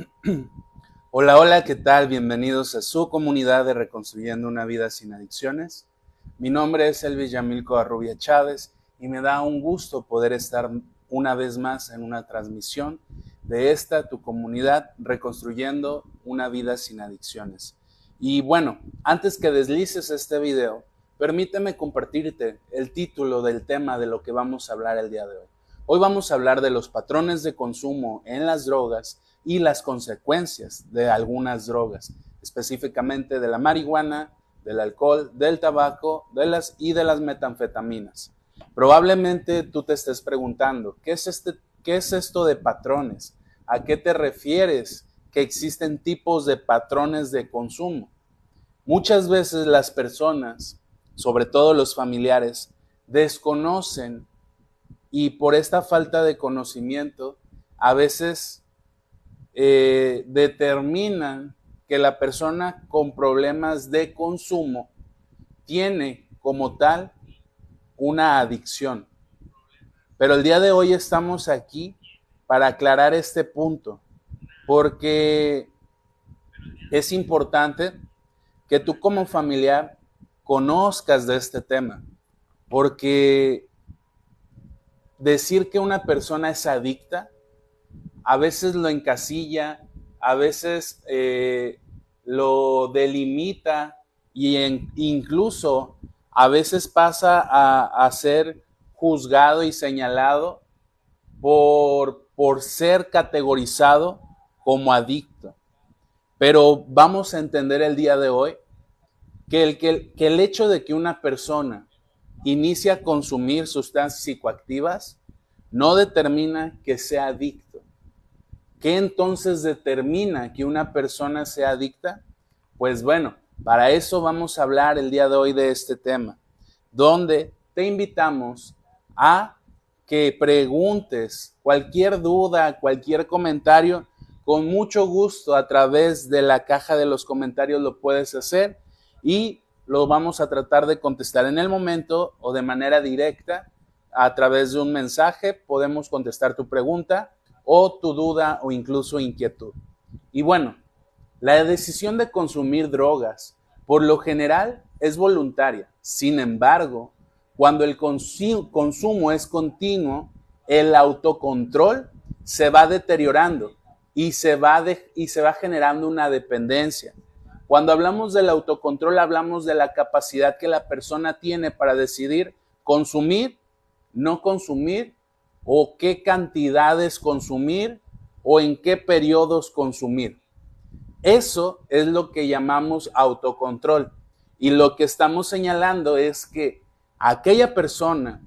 Hola, hola, ¿qué tal? Bienvenidos a su comunidad de Reconstruyendo una vida sin adicciones. Mi nombre es Elvis Yamilco Arrubia Chávez y me da un gusto poder estar una vez más en una transmisión de esta tu comunidad Reconstruyendo una vida sin adicciones. Y bueno, antes que deslices este video, permíteme compartirte el título del tema de lo que vamos a hablar el día de hoy. Hoy vamos a hablar de los patrones de consumo en las drogas y las consecuencias de algunas drogas, específicamente de la marihuana, del alcohol, del tabaco de las, y de las metanfetaminas. Probablemente tú te estés preguntando, ¿qué es, este, ¿qué es esto de patrones? ¿A qué te refieres que existen tipos de patrones de consumo? Muchas veces las personas, sobre todo los familiares, desconocen y por esta falta de conocimiento, a veces eh, determinan que la persona con problemas de consumo tiene como tal una adicción. Pero el día de hoy estamos aquí para aclarar este punto, porque es importante que tú como familiar conozcas de este tema, porque decir que una persona es adicta, a veces lo encasilla, a veces eh, lo delimita e incluso a veces pasa a, ser juzgado y señalado por, por ser categorizado como adicto. Pero vamos a entender el día de hoy que el, que el hecho de que una persona inicia a consumir sustancias psicoactivas, no determina que sea adicto. ¿Qué entonces determina que una persona sea adicta? Pues bueno, para eso vamos a hablar el día de hoy de este tema, donde te invitamos a que preguntes cualquier duda, cualquier comentario, con mucho gusto a través de la caja de los comentarios lo puedes hacer y lo vamos a tratar de contestar en el momento o de manera directa a través de un mensaje. Podemos contestar tu pregunta o tu duda o incluso inquietud. Y bueno, la decisión de consumir drogas por lo general es voluntaria. Sin embargo, cuando el consumo es continuo, el autocontrol se va deteriorando y se va, y se va generando una dependencia. Cuando hablamos del autocontrol, hablamos de la capacidad que la persona tiene para decidir consumir, no consumir, o qué cantidades consumir, o en qué periodos consumir. Eso es lo que llamamos autocontrol. Y lo que estamos señalando es que aquella persona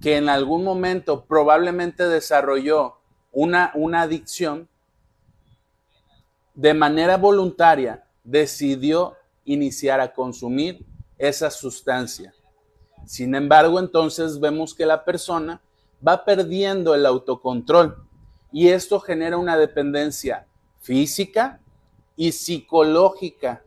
que en algún momento probablemente desarrolló una, una adicción, de manera voluntaria decidió iniciar a consumir esa sustancia. Sin embargo, entonces vemos que la persona va perdiendo el autocontrol y esto genera una dependencia física y psicológica.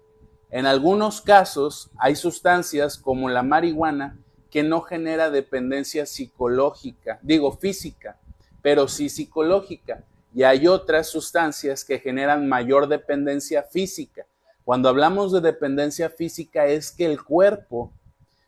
En algunos casos hay sustancias como la marihuana que no genera dependencia psicológica, digo física, pero sí psicológica. Y hay otras sustancias que generan mayor dependencia física. Cuando hablamos de dependencia física es que el cuerpo,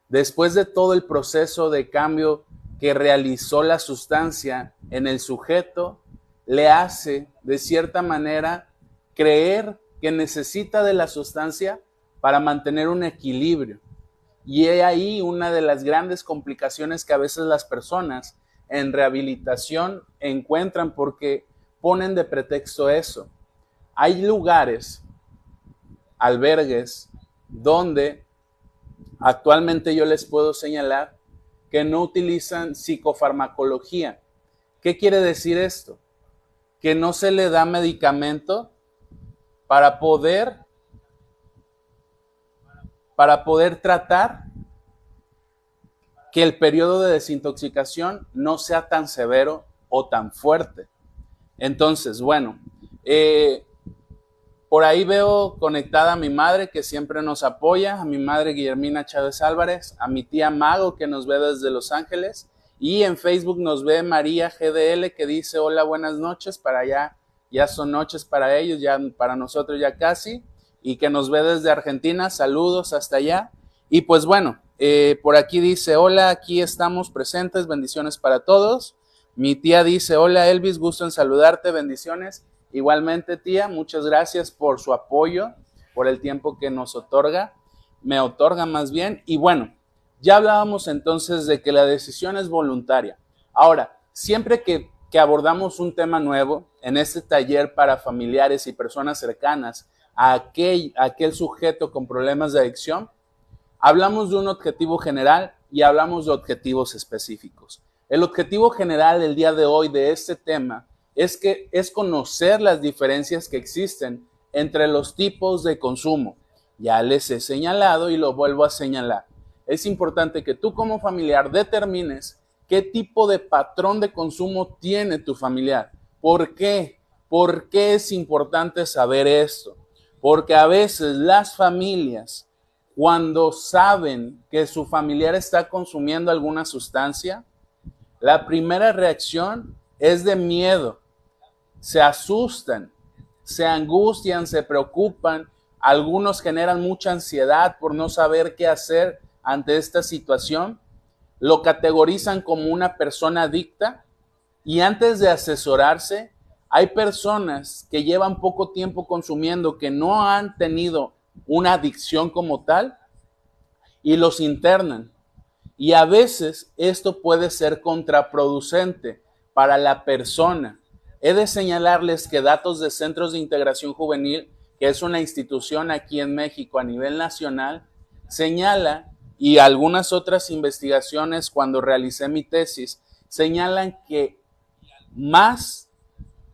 después de todo el proceso de cambio que realizó la sustancia en el sujeto, le hace de cierta manera creer que necesita de la sustancia para mantener un equilibrio. Y he ahí una de las grandes complicaciones que a veces las personas en rehabilitación encuentran porque ponen de pretexto eso. Hay lugares albergues donde actualmente yo les puedo señalar que no utilizan psicofarmacología. ¿Qué quiere decir esto? Que no se le da medicamento para poder para poder tratar que el periodo de desintoxicación no sea tan severo o tan fuerte. Entonces, bueno, eh, por ahí veo conectada a mi madre que siempre nos apoya, a mi madre Guillermina Chávez Álvarez, a mi tía Mago que nos ve desde Los Ángeles y en Facebook nos ve María GDL que dice hola, buenas noches para allá ya son noches para ellos, ya para nosotros ya casi, y que nos ve desde Argentina, saludos hasta allá. Y pues bueno, eh, por aquí dice, hola, aquí estamos presentes, bendiciones para todos. Mi tía dice, hola Elvis, gusto en saludarte, bendiciones. Igualmente tía, muchas gracias por su apoyo, por el tiempo que nos otorga, me otorga más bien. Y bueno, ya hablábamos entonces de que la decisión es voluntaria. Ahora, siempre que, abordamos un tema nuevo en este taller para familiares y personas cercanas a aquel, a aquel sujeto con problemas de adicción, hablamos de un objetivo general y hablamos de objetivos específicos. El objetivo general del día de hoy de este tema es que es conocer las diferencias que existen entre los tipos de consumo. Ya les he señalado y lo vuelvo a señalar. Es importante que tú como familiar determines qué tipo de patrón de consumo tiene tu familiar. ¿Por qué? ¿Por qué es importante saber esto? Porque a veces las familias cuando saben que su familiar está consumiendo alguna sustancia, la primera reacción es de miedo. Se asustan, se angustian, se preocupan. Algunos generan mucha ansiedad por no saber qué hacer ante esta situación. Lo categorizan como una persona adicta y antes de asesorarse, hay personas que llevan poco tiempo consumiendo, que no han tenido una adicción como tal y los internan. Y a veces esto puede ser contraproducente para la persona. He de señalarles que datos de Centros de Integración Juvenil, que es una institución aquí en México a nivel nacional, señala, y algunas otras investigaciones cuando realicé mi tesis, señalan que más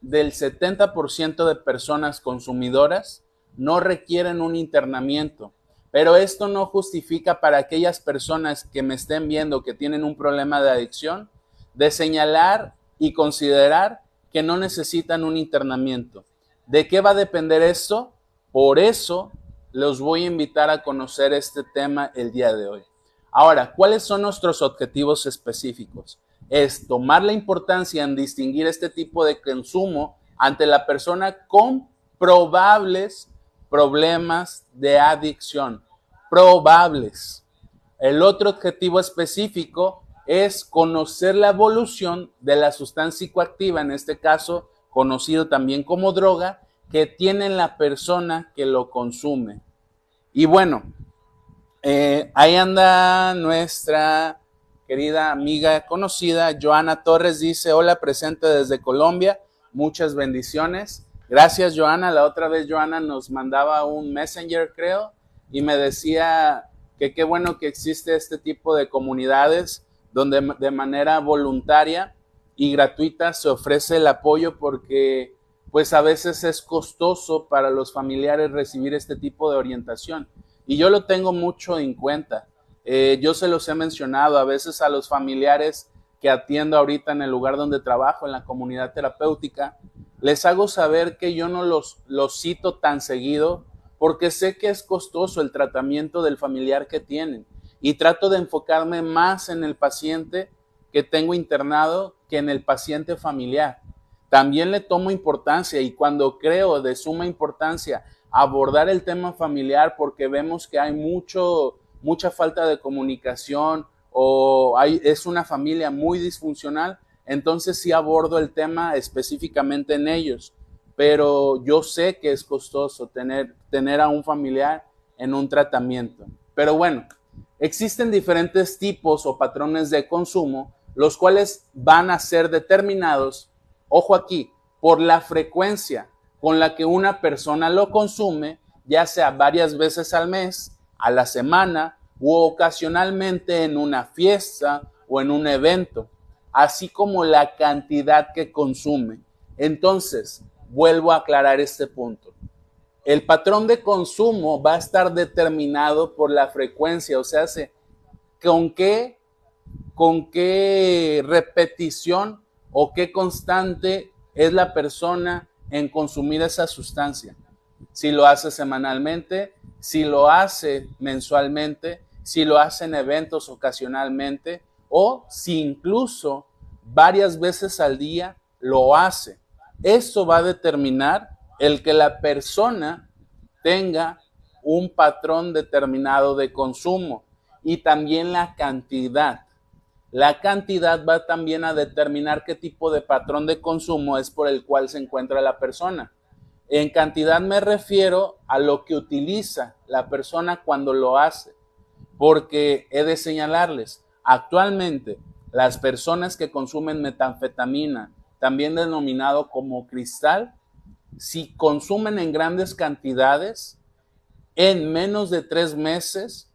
del 70% de personas consumidoras no requieren un internamiento. Pero esto no justifica para aquellas personas que me estén viendo que tienen un problema de adicción, de señalar y considerar que no necesitan un internamiento. ¿De qué va a depender esto? Por eso los voy a invitar a conocer este tema el día de hoy. Ahora, ¿cuáles son nuestros objetivos específicos? Es tomar la importancia en distinguir este tipo de consumo ante la persona con probables problemas de adicción, probables. El otro objetivo específico es conocer la evolución de la sustancia psicoactiva, en este caso conocido también como droga, que tiene la persona que lo consume. Y bueno, eh, ahí anda nuestra querida amiga conocida, Joana Torres, dice, hola, presente desde Colombia, muchas bendiciones. Gracias, Joana. La otra vez Joana nos mandaba un messenger, creo, y me decía que qué bueno que existe este tipo de comunidades donde de manera voluntaria y gratuita se ofrece el apoyo porque pues a veces es costoso para los familiares recibir este tipo de orientación. Y yo lo tengo mucho en cuenta. Eh, yo se los he mencionado a veces a los familiares que atiendo ahorita en el lugar donde trabajo, en la comunidad terapéutica, les hago saber que yo no los, los cito tan seguido porque sé que es costoso el tratamiento del familiar que tienen y trato de enfocarme más en el paciente que tengo internado que en el paciente familiar. También le tomo importancia y cuando creo de suma importancia abordar el tema familiar porque vemos que hay mucho, mucha falta de comunicación o es una familia muy disfuncional, entonces sí abordo el tema específicamente en ellos, pero yo sé que es costoso tener, tener a un familiar en un tratamiento. Pero bueno, existen diferentes tipos o patrones de consumo, los cuales van a ser determinados, ojo aquí, por la frecuencia con la que una persona lo consume, ya sea varias veces al mes, a la semana u ocasionalmente en una fiesta o en un evento así como la cantidad que consume. Entonces, vuelvo a aclarar este punto. El patrón de consumo va a estar determinado por la frecuencia, o sea, con qué, con qué repetición o qué constante es la persona en consumir esa sustancia. Si lo hace semanalmente, si lo hace mensualmente, si lo hace en eventos ocasionalmente, o si incluso varias veces al día lo hace. eso va a determinar el que la persona tenga un patrón determinado de consumo y también la cantidad. La cantidad va también a determinar qué tipo de patrón de consumo es por el cual se encuentra la persona. En cantidad me refiero a lo que utiliza la persona cuando lo hace, porque he de señalarles, actualmente las personas que consumen metanfetamina, también denominado como cristal, si consumen en grandes cantidades, en menos de tres meses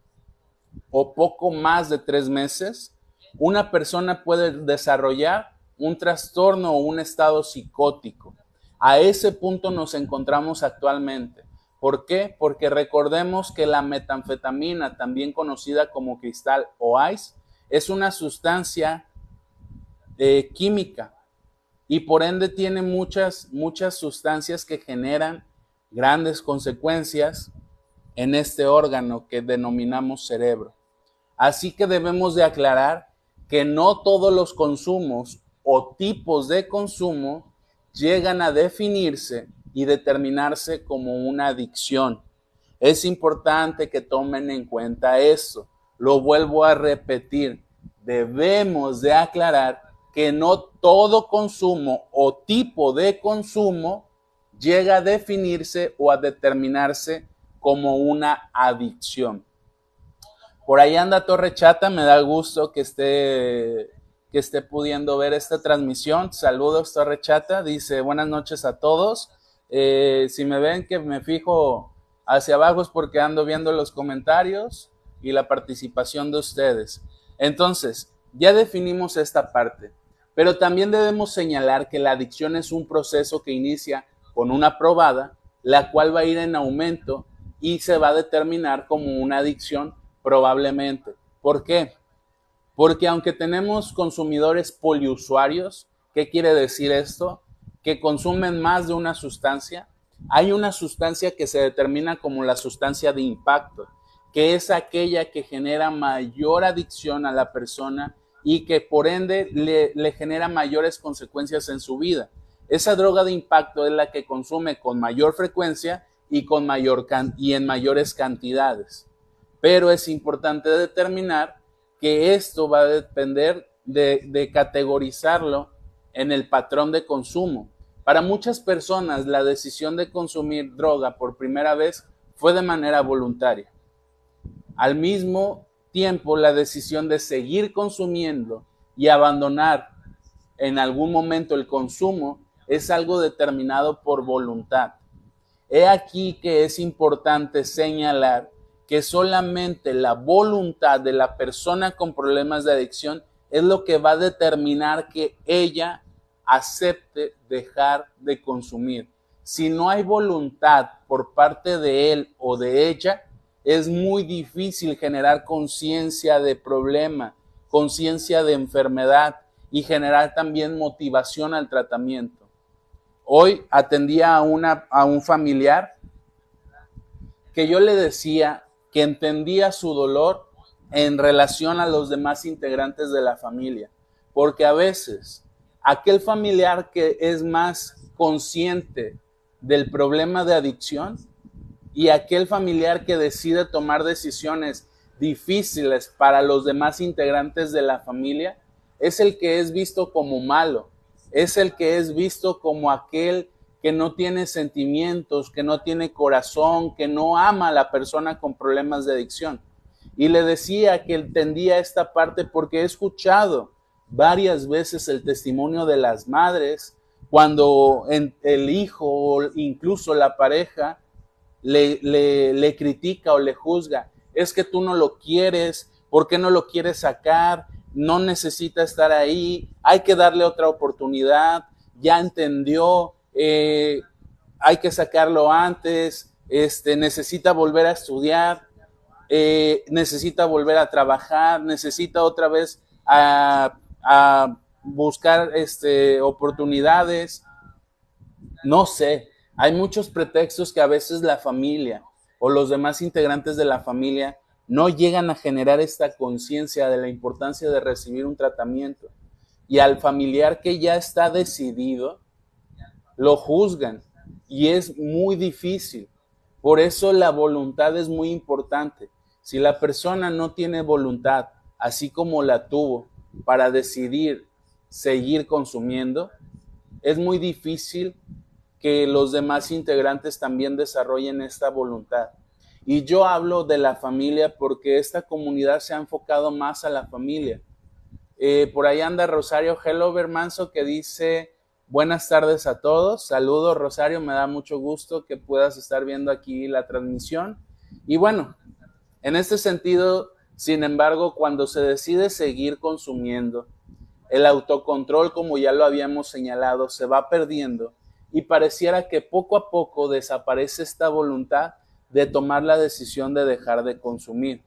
o poco más de tres meses, una persona puede desarrollar un trastorno o un estado psicótico. A ese punto nos encontramos actualmente. ¿Por qué? Porque recordemos que la metanfetamina, también conocida como cristal o ice, es una sustancia eh, química y por ende tiene muchas, muchas sustancias que generan grandes consecuencias en este órgano que denominamos cerebro. Así que debemos de aclarar que no todos los consumos o tipos de consumo llegan a definirse y determinarse como una adicción. Es importante que tomen en cuenta eso. Lo vuelvo a repetir. Debemos de aclarar que no todo consumo o tipo de consumo llega a definirse o a determinarse como una adicción. Por ahí anda Torre Chata, me da gusto que esté que esté pudiendo ver esta transmisión. Saludos, Torre Chata. Dice, buenas noches a todos. Eh, si me ven que me fijo hacia abajo es porque ando viendo los comentarios y la participación de ustedes. Entonces, ya definimos esta parte, pero también debemos señalar que la adicción es un proceso que inicia con una probada, la cual va a ir en aumento y se va a determinar como una adicción probablemente. ¿Por qué? Porque aunque tenemos consumidores poliusuarios, ¿qué quiere decir esto? Que consumen más de una sustancia. Hay una sustancia que se determina como la sustancia de impacto, que es aquella que genera mayor adicción a la persona y que por ende le, genera mayores consecuencias en su vida. Esa droga de impacto es la que consume con mayor frecuencia y, con mayor y en mayores cantidades. Pero es importante determinar que esto va a depender de, categorizarlo en el patrón de consumo. Para muchas personas la decisión de consumir droga por primera vez fue de manera voluntaria. Al mismo tiempo, la decisión de seguir consumiendo y abandonar en algún momento el consumo es algo determinado por voluntad. He aquí que es importante señalar que solamente la voluntad de la persona con problemas de adicción es lo que va a determinar que ella acepte dejar de consumir. Si no hay voluntad por parte de él o de ella, es muy difícil generar conciencia de problema, conciencia de enfermedad y generar también motivación al tratamiento. Hoy atendía a, un familiar que yo le decía que entendía su dolor en relación a los demás integrantes de la familia, porque a veces aquel familiar que es más consciente del problema de adicción y aquel familiar que decide tomar decisiones difíciles para los demás integrantes de la familia, es el que es visto como malo, es el que es visto como aquel que no tiene sentimientos, que no tiene corazón, que no ama a la persona con problemas de adicción. Y le decía que entendía esta parte porque he escuchado varias veces el testimonio de las madres cuando el hijo o incluso la pareja le, le, critica o le juzga. Es que tú no lo quieres, ¿por qué no lo quieres sacar? No necesita estar ahí, hay que darle otra oportunidad, ya entendió, eh, hay que sacarlo antes, este, necesita volver a estudiar, eh, necesita volver a trabajar, necesita otra vez a, buscar este, oportunidades. No sé, hay muchos pretextos que a veces la familia o los demás integrantes de la familia no llegan a generar esta conciencia de la importancia de recibir un tratamiento. Y al familiar que ya está decidido, lo juzgan y es muy difícil. Por eso la voluntad es muy importante. Si la persona no tiene voluntad, así como la tuvo, para decidir seguir consumiendo, es muy difícil que los demás integrantes también desarrollen esta voluntad. Y yo hablo de la familia porque esta comunidad se ha enfocado más a la familia. Eh, por ahí anda Rosario Hellover Manso que dice, buenas tardes a todos. Saludos Rosario, me da mucho gusto que puedas estar viendo aquí la transmisión. Y bueno, en este sentido, sin embargo, cuando se decide seguir consumiendo, el autocontrol, como ya lo habíamos señalado, se va perdiendo y pareciera que poco a poco desaparece esta voluntad de tomar la decisión de dejar de consumir.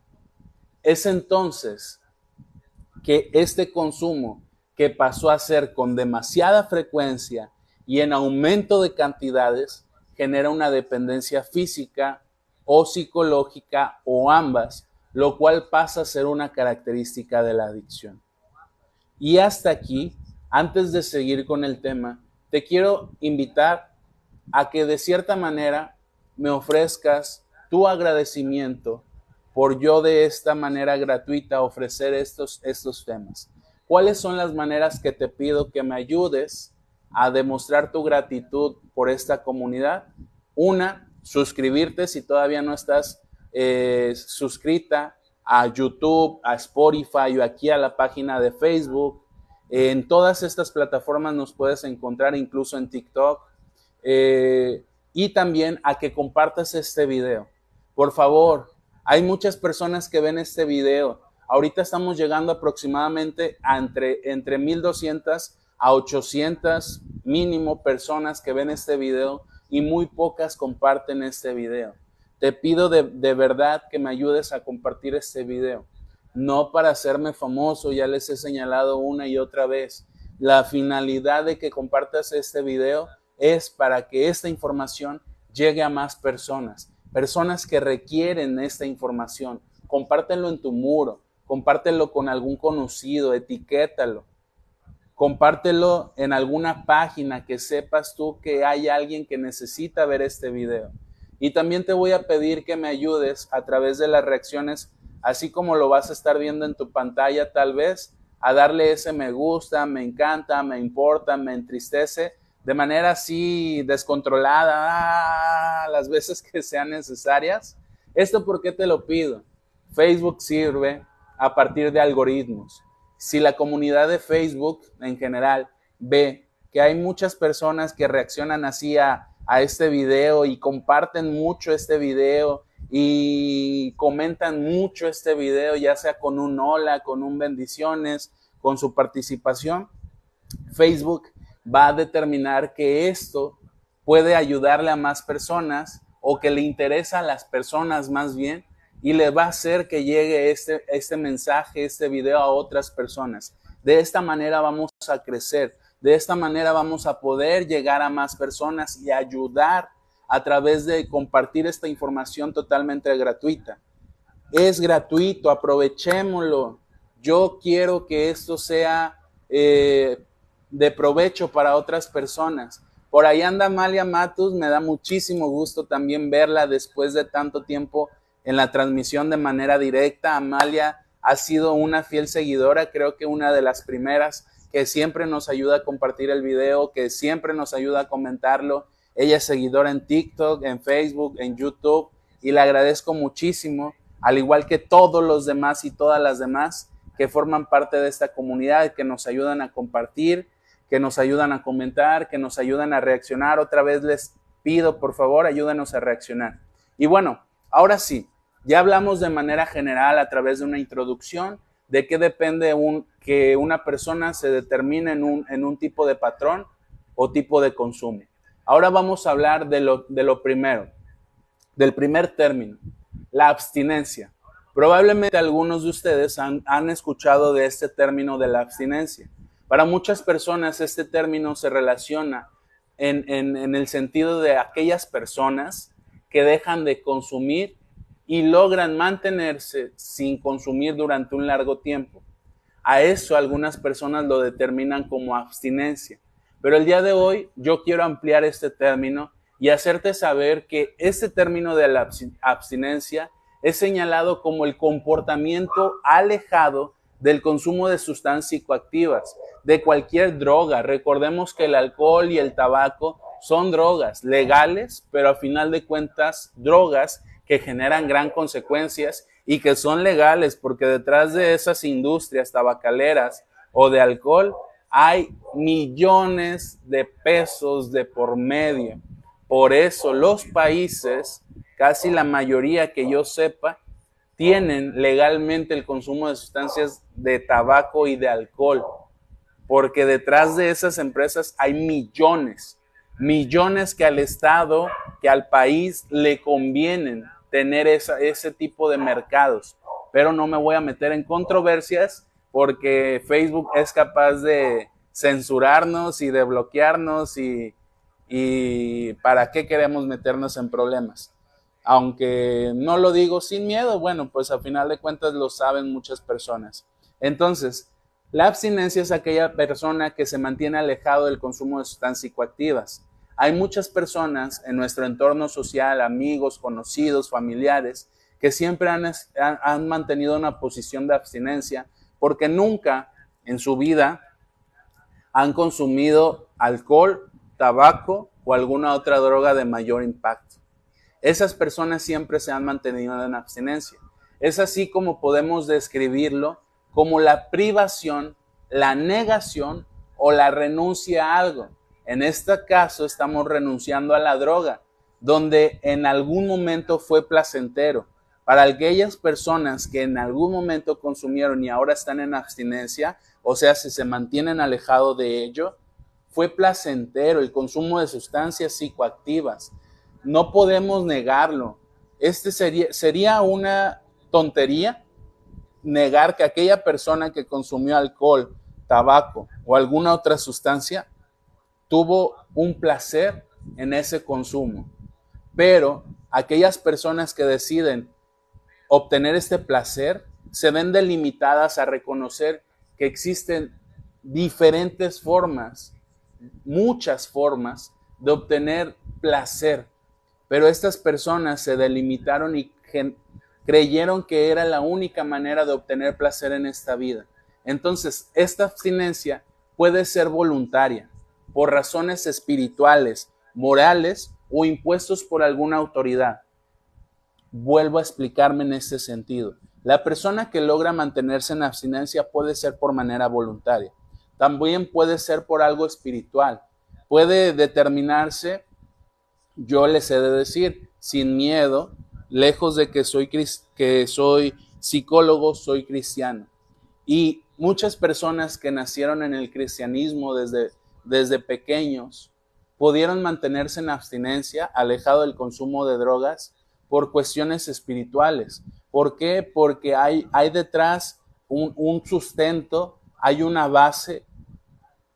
Es entonces que este consumo que pasó a ser con demasiada frecuencia y en aumento de cantidades genera una dependencia física o psicológica o ambas, lo cual pasa a ser una característica de la adicción. Y hasta aquí, antes de seguir con el tema, te quiero invitar a que de cierta manera me ofrezcas tu agradecimiento por yo de esta manera gratuita ofrecer estos, estos temas. ¿Cuáles son las maneras que te pido que me ayudes a demostrar tu gratitud por esta comunidad? Una, suscribirte si todavía no estás eh, suscrita a YouTube, a Spotify o aquí a la página de Facebook. En todas estas plataformas nos puedes encontrar, incluso en TikTok. Eh, y también a que compartas este video. Por favor, hay muchas personas que ven este video. Ahorita estamos llegando aproximadamente a entre, entre 1200 a 800 mínimo personas que ven este video y muy pocas comparten este video. Te pido de, de, verdad que me ayudes a compartir este video. No para hacerme famoso, ya les he señalado una y otra vez. La finalidad de que compartas este video es para que esta información llegue a más personas personas que requieren esta información. Compártelo en tu muro, compártelo con algún conocido, etiquétalo. Compártelo en alguna página que sepas tú que hay alguien que necesita ver este video. Y también te voy a pedir que me ayudes a través de las reacciones, así como lo vas a estar viendo en tu pantalla tal vez, a darle ese me gusta, me encanta, me importa, me entristece de manera así descontrolada ah, las veces que sean necesarias. ¿Esto por qué te lo pido? Facebook sirve a partir de algoritmos. Si la comunidad de Facebook en general ve que hay muchas personas que reaccionan así a, a este video y comparten mucho este video y comentan mucho este video, ya sea con un hola, con un bendiciones, con su participación, Facebook va a determinar que esto puede ayudarle a más personas o que le interesa a las personas más bien y le va a hacer que llegue este, este mensaje, este video a otras personas. De esta manera vamos a crecer, de esta manera vamos a poder llegar a más personas y ayudar a través de compartir esta información totalmente gratuita. Es gratuito, aprovechémoslo. Yo quiero que esto sea eh, de provecho para otras personas. Por ahí anda Amalia Matus, me da muchísimo gusto también verla después de tanto tiempo en la transmisión de manera directa. Amalia ha sido una fiel seguidora, creo que una de las primeras que siempre nos ayuda a compartir el video, que siempre nos ayuda a comentarlo. Ella es seguidora en TikTok, en Facebook, en YouTube y le agradezco muchísimo, al igual que todos los demás y todas las demás que forman parte de esta comunidad, que nos ayudan a compartir que nos ayudan a comentar, que nos ayudan a reaccionar. Otra vez les pido, por favor, ayúdenos a reaccionar. Y bueno, ahora sí, ya hablamos de manera general a través de una introducción de qué depende un, que una persona se determine en un, en un tipo de patrón o tipo de consumo. Ahora vamos a hablar de lo, primero, del primer término, la abstinencia. Probablemente algunos de ustedes han, han escuchado de este término de la abstinencia. Para muchas personas este término se relaciona en, el sentido de aquellas personas que dejan de consumir y logran mantenerse sin consumir durante un largo tiempo. A eso algunas personas lo determinan como abstinencia. Pero el día de hoy yo quiero ampliar este término y hacerte saber que este término de la abstinencia es señalado como el comportamiento alejado del consumo de sustancias psicoactivas, de cualquier droga. Recordemos que el alcohol y el tabaco son drogas legales, pero a final de cuentas drogas que generan gran consecuencias y que son legales porque detrás de esas industrias tabacaleras o de alcohol hay millones de pesos de por medio. Por eso los países, casi la mayoría que yo sepa, tienen legalmente el consumo de sustancias de tabaco y de alcohol, porque detrás de esas empresas hay millones, millones que al Estado, que al país le convienen tener ese tipo de mercados. Pero no me voy a meter en controversias porque Facebook es capaz de censurarnos y de bloquearnos y, y para qué queremos meternos en problemas. Aunque no lo digo sin miedo, bueno, pues a final de cuentas lo saben muchas personas. Entonces, la abstinencia es aquella persona que se mantiene alejado del consumo de sustancias psicoactivas. Hay muchas personas en nuestro entorno social, amigos, conocidos, familiares, que siempre han, han, mantenido una posición de abstinencia porque nunca en su vida han consumido alcohol, tabaco o alguna otra droga de mayor impacto. Esas personas siempre se han mantenido en abstinencia. Es así como podemos describirlo como la privación, la negación o la renuncia a algo. En este caso estamos renunciando a la droga, donde en algún momento fue placentero. Para aquellas personas que en algún momento consumieron y ahora están en abstinencia, o sea, si se mantienen alejados de ello, fue placentero el consumo de sustancias psicoactivas, no podemos negarlo. Este sería, sería una tontería negar que aquella persona que consumió alcohol, tabaco o alguna otra sustancia tuvo un placer en ese consumo. Pero aquellas personas que deciden obtener este placer se ven delimitadas a reconocer que existen diferentes formas, muchas formas de obtener placer pero estas personas se delimitaron y creyeron que era la única manera de obtener placer en esta vida. Entonces, esta abstinencia puede ser voluntaria, por razones espirituales, morales o impuestos por alguna autoridad. Vuelvo a explicarme en este sentido. La persona que logra mantenerse en abstinencia puede ser por manera voluntaria. También puede ser por algo espiritual. Puede determinarse yo les he de decir, sin miedo, lejos de que soy, que soy psicólogo, soy cristiano. Y muchas personas que nacieron en el cristianismo desde, desde pequeños pudieron mantenerse en abstinencia, alejado del consumo de drogas, por cuestiones espirituales. ¿Por qué? Porque hay, hay detrás un, un sustento, hay una base,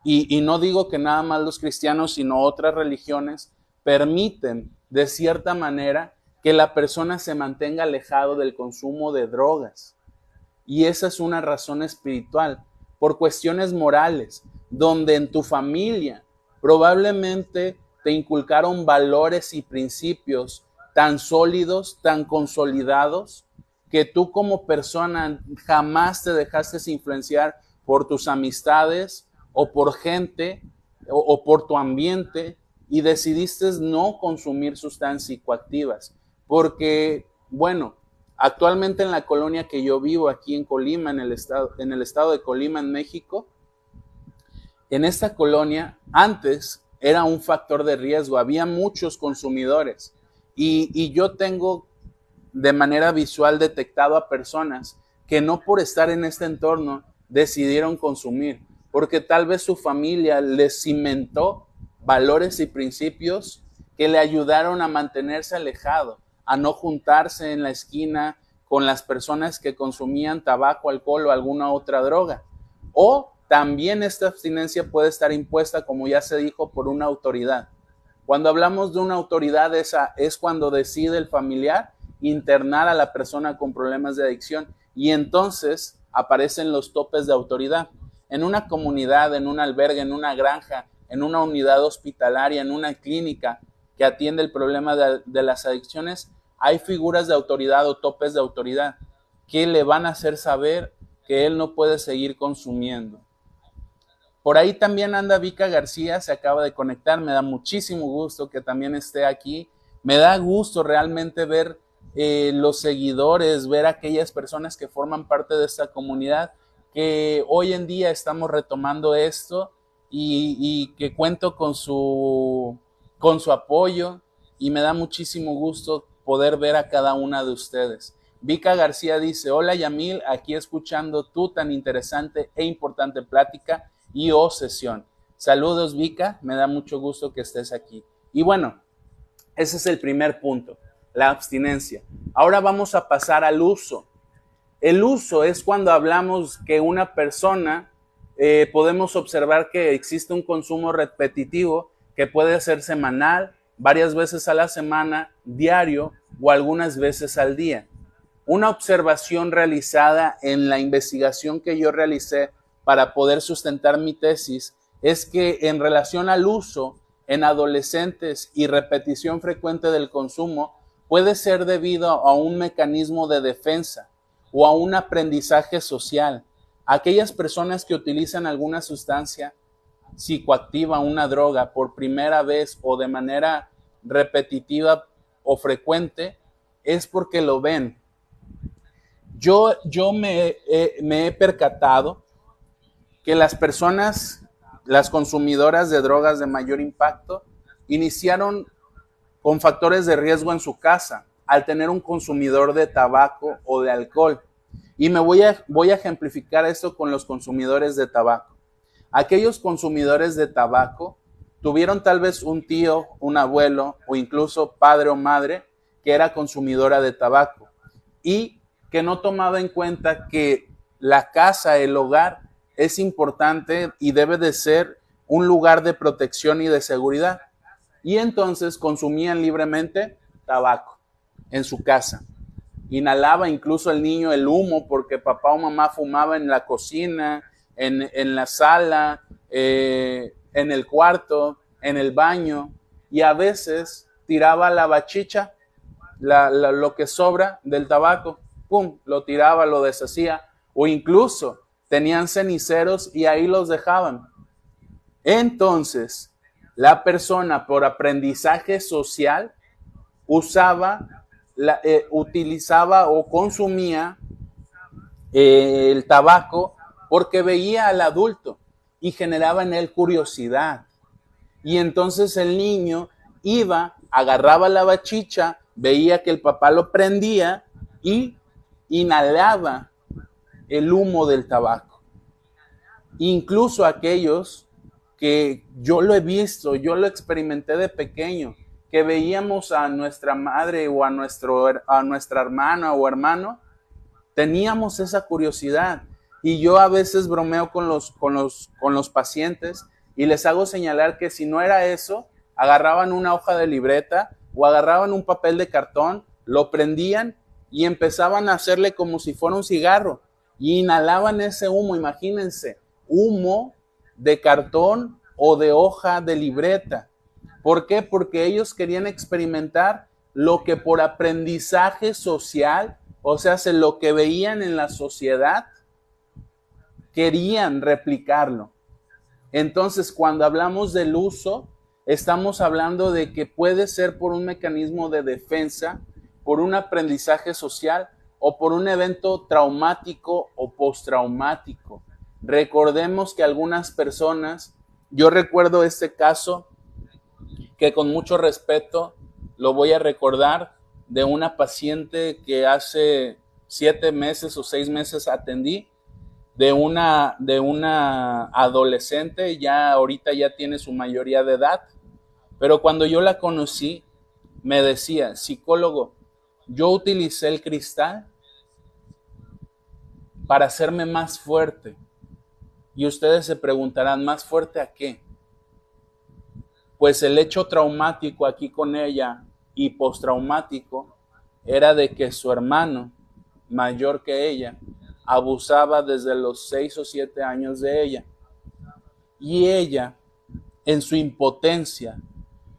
y, y no digo que nada más los cristianos, sino otras religiones permiten de cierta manera que la persona se mantenga alejado del consumo de drogas. Y esa es una razón espiritual, por cuestiones morales, donde en tu familia probablemente te inculcaron valores y principios tan sólidos, tan consolidados, que tú como persona jamás te dejaste influenciar por tus amistades o por gente o, por tu ambiente, y decidiste no consumir sustancias psicoactivas, porque, bueno, actualmente en la colonia que yo vivo, aquí en Colima, en el estado, en el estado de Colima, en México, en esta colonia antes era un factor de riesgo, había muchos consumidores y, yo tengo de manera visual detectado a personas que no por estar en este entorno decidieron consumir, porque tal vez su familia les cimentó valores y principios que le ayudaron a mantenerse alejado, a no juntarse en la esquina con las personas que consumían tabaco, alcohol o alguna otra droga. O también esta abstinencia puede estar impuesta, como ya se dijo, por una autoridad. Cuando hablamos de una autoridad, esa es cuando decide el familiar internar a la persona con problemas de adicción y entonces aparecen los topes de autoridad. En una comunidad, en un albergue, en una granja, en una unidad hospitalaria, en una clínica que atiende el problema de, de las adicciones, hay figuras de autoridad o topes de autoridad que le van a hacer saber que él no puede seguir consumiendo. Por ahí también anda Vika García, se acaba de conectar, me da muchísimo gusto que también esté aquí. Me da gusto realmente ver eh, los seguidores, ver aquellas personas que forman parte de esta comunidad, que hoy en día estamos retomando esto y, que cuento con su, con su apoyo y me da muchísimo gusto poder ver a cada una de ustedes. Vika García dice, hola Yamil, aquí escuchando tu tan interesante e importante plática y o sesión. Saludos Vika, me da mucho gusto que estés aquí. Y bueno, ese es el primer punto, la abstinencia. Ahora vamos a pasar al uso. El uso es cuando hablamos que una persona, eh, podemos observar que existe un consumo repetitivo que puede ser semanal, varias veces a la semana, diario o algunas veces al día. Una observación realizada en la investigación que yo realicé para poder sustentar mi tesis es que en relación al uso en adolescentes y repetición frecuente del consumo puede ser debido a un mecanismo de defensa o a un aprendizaje social. Aquellas personas que utilizan alguna sustancia psicoactiva, una droga, por primera vez o de manera repetitiva o frecuente, es porque lo ven, yo, yo me, me he percatado que las personas, las consumidoras de drogas de mayor impacto, iniciaron con factores de riesgo en su casa al tener un consumidor de tabaco o de alcohol. Y me voy a, voy a ejemplificar esto con los consumidores de tabaco. Aquellos consumidores de tabaco tuvieron tal vez un tío, un abuelo o incluso padre o madre que era consumidora de tabaco y que no tomaba en cuenta que la casa, el hogar, es importante y debe de ser un lugar de protección y de seguridad. Y entonces consumían libremente tabaco en su casa. Inhalaba incluso el niño el humo porque papá o mamá fumaba en la cocina, en, la sala, eh, en el cuarto, en el baño y a veces tiraba la bachicha, lo que sobra del tabaco pum, lo tiraba, lo deshacía, o incluso tenían ceniceros y ahí los dejaban. Entonces, la persona por aprendizaje social usaba, eh, utilizaba o consumía eh, el tabaco porque veía al adulto y generaba en él curiosidad. Y entonces el niño iba, agarraba la bachicha, veía que el papá lo prendía y inhalaba el humo del tabaco. Incluso aquellos que yo lo he visto, yo lo experimenté de pequeño, que veíamos a nuestra madre o a, nuestro, a nuestra hermana o hermano, teníamos esa curiosidad. Y yo a veces bromeo con los, con los, con los pacientes y les hago señalar que si no era eso, agarraban una hoja de libreta o agarraban un papel de cartón, lo prendían y empezaban a hacerle como si fuera un cigarro y inhalaban ese humo, imagínense, humo de cartón o de hoja de libreta. ¿Por qué? Porque ellos querían experimentar lo que por aprendizaje social, o sea, lo que veían en la sociedad, querían replicarlo. Entonces, cuando hablamos del uso, estamos hablando de que puede ser por un mecanismo de defensa por un aprendizaje social o por un evento traumático o postraumático. Recordemos que algunas personas, yo recuerdo este caso que con mucho respeto lo voy a recordar de una paciente que hace siete meses o seis meses atendí, de una, de una adolescente, ya ahorita ya tiene su mayoría de edad, pero cuando yo la conocí, me decía, psicólogo, yo utilicé el cristal para hacerme más fuerte. Y ustedes se preguntarán, ¿más fuerte a qué? Pues el hecho traumático aquí con ella y postraumático era de que su hermano, mayor que ella, abusaba desde los seis o siete años de ella. Y ella en su impotencia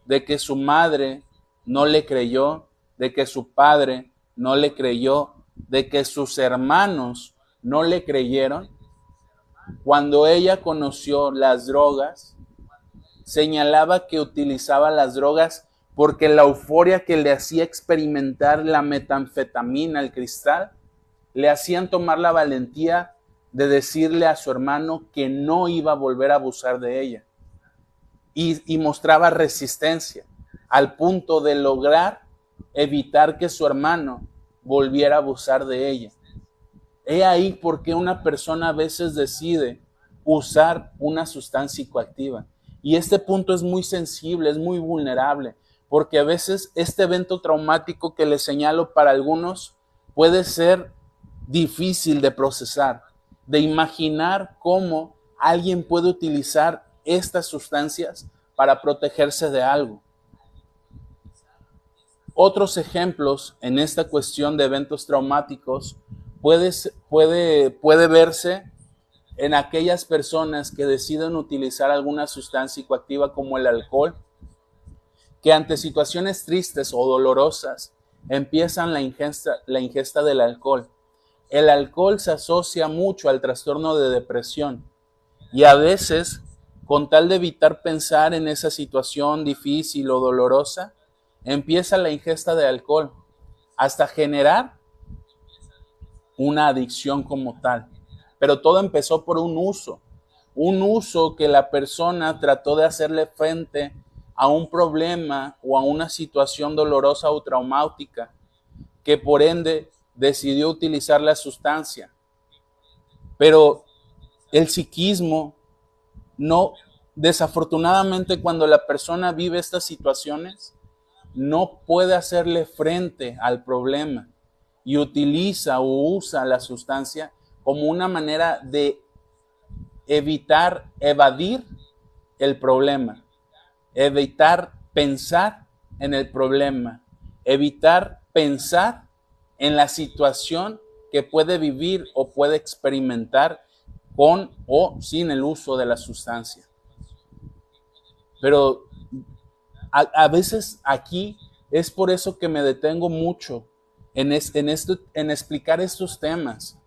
de que su madre no le creyó, de que su padre no le creyó, de que sus hermanos no le creyeron, cuando ella conoció las drogas, señalaba que utilizaba las drogas porque la euforia que le hacía experimentar la metanfetamina, el cristal, le hacían tomar la valentía de decirle a su hermano que no iba a volver a abusar de ella. Y, y mostraba resistencia al punto de lograr evitar que su hermano volviera a abusar de ella. He ahí por qué una persona a veces decide usar una sustancia psicoactiva. Y este punto es muy sensible, es muy vulnerable, porque a veces este evento traumático que le señalo para algunos puede ser difícil de procesar, de imaginar cómo alguien puede utilizar estas sustancias para protegerse de algo. Otros ejemplos en esta cuestión de eventos traumáticos puede, puede, puede verse en aquellas personas que deciden utilizar alguna sustancia psicoactiva como el alcohol, que ante situaciones tristes o dolorosas empiezan la ingesta, la ingesta del alcohol. El alcohol se asocia mucho al trastorno de depresión y a veces, con tal de evitar pensar en esa situación difícil o dolorosa, empieza la ingesta de alcohol hasta generar una adicción como tal. Pero todo empezó por un uso, un uso que la persona trató de hacerle frente a un problema o a una situación dolorosa o traumática, que por ende decidió utilizar la sustancia. Pero el psiquismo no, desafortunadamente cuando la persona vive estas situaciones, no puede hacerle frente al problema y utiliza o usa la sustancia como una manera de evitar, evadir el problema evitar pensar en el problema, evitar pensar en la situación que puede vivir o puede experimentar con o sin el uso de la sustancia. Pero a, veces aquí es por eso que me detengo mucho en, en, esto, en explicar estos temas,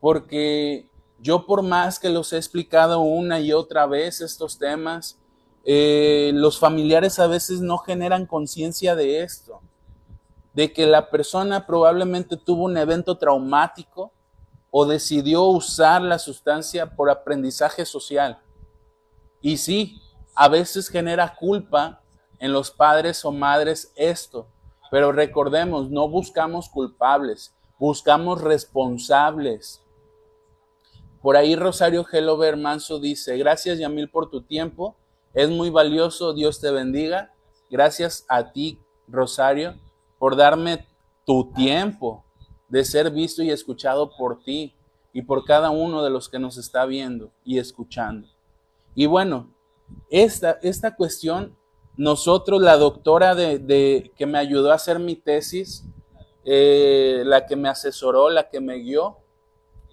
porque yo por más que los he explicado una y otra vez estos temas, eh, los familiares a veces no generan conciencia de esto, de que la persona probablemente tuvo un evento traumático o decidió usar la sustancia por aprendizaje social. Y sí, a veces genera culpa en los padres o madres esto, pero recordemos, no buscamos culpables, buscamos responsables. Por ahí Rosario Gelover Manso dice, gracias Yamil por tu tiempo es muy valioso, Dios te bendiga. Gracias a ti, Rosario, por darme tu tiempo de ser visto y escuchado por ti y por cada uno de los que nos está viendo y escuchando. Y bueno, esta, esta cuestión, nosotros, la doctora de, que me ayudó a hacer mi tesis, eh, la que me asesoró, la que me guió,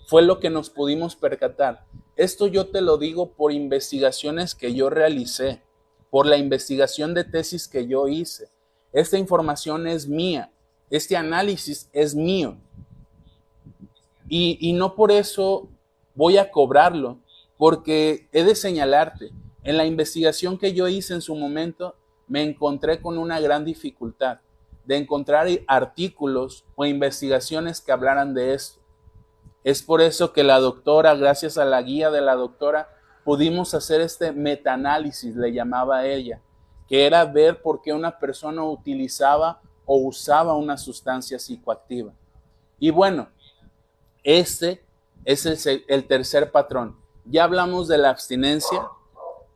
fue lo que nos pudimos percatar. Esto yo te lo digo por investigaciones que yo realicé, por la investigación de tesis que yo hice. Esta información es mía, este análisis es mío. Y, y no por eso voy a cobrarlo, porque he de señalarte, en la investigación que yo hice en su momento, me encontré con una gran dificultad de encontrar artículos o investigaciones que hablaran de esto. Es por eso que la doctora, gracias a la guía de la doctora, pudimos hacer este metaanálisis, le llamaba ella, que era ver por qué una persona utilizaba o usaba una sustancia psicoactiva. Y bueno, este es el, el tercer patrón. Ya hablamos de la abstinencia,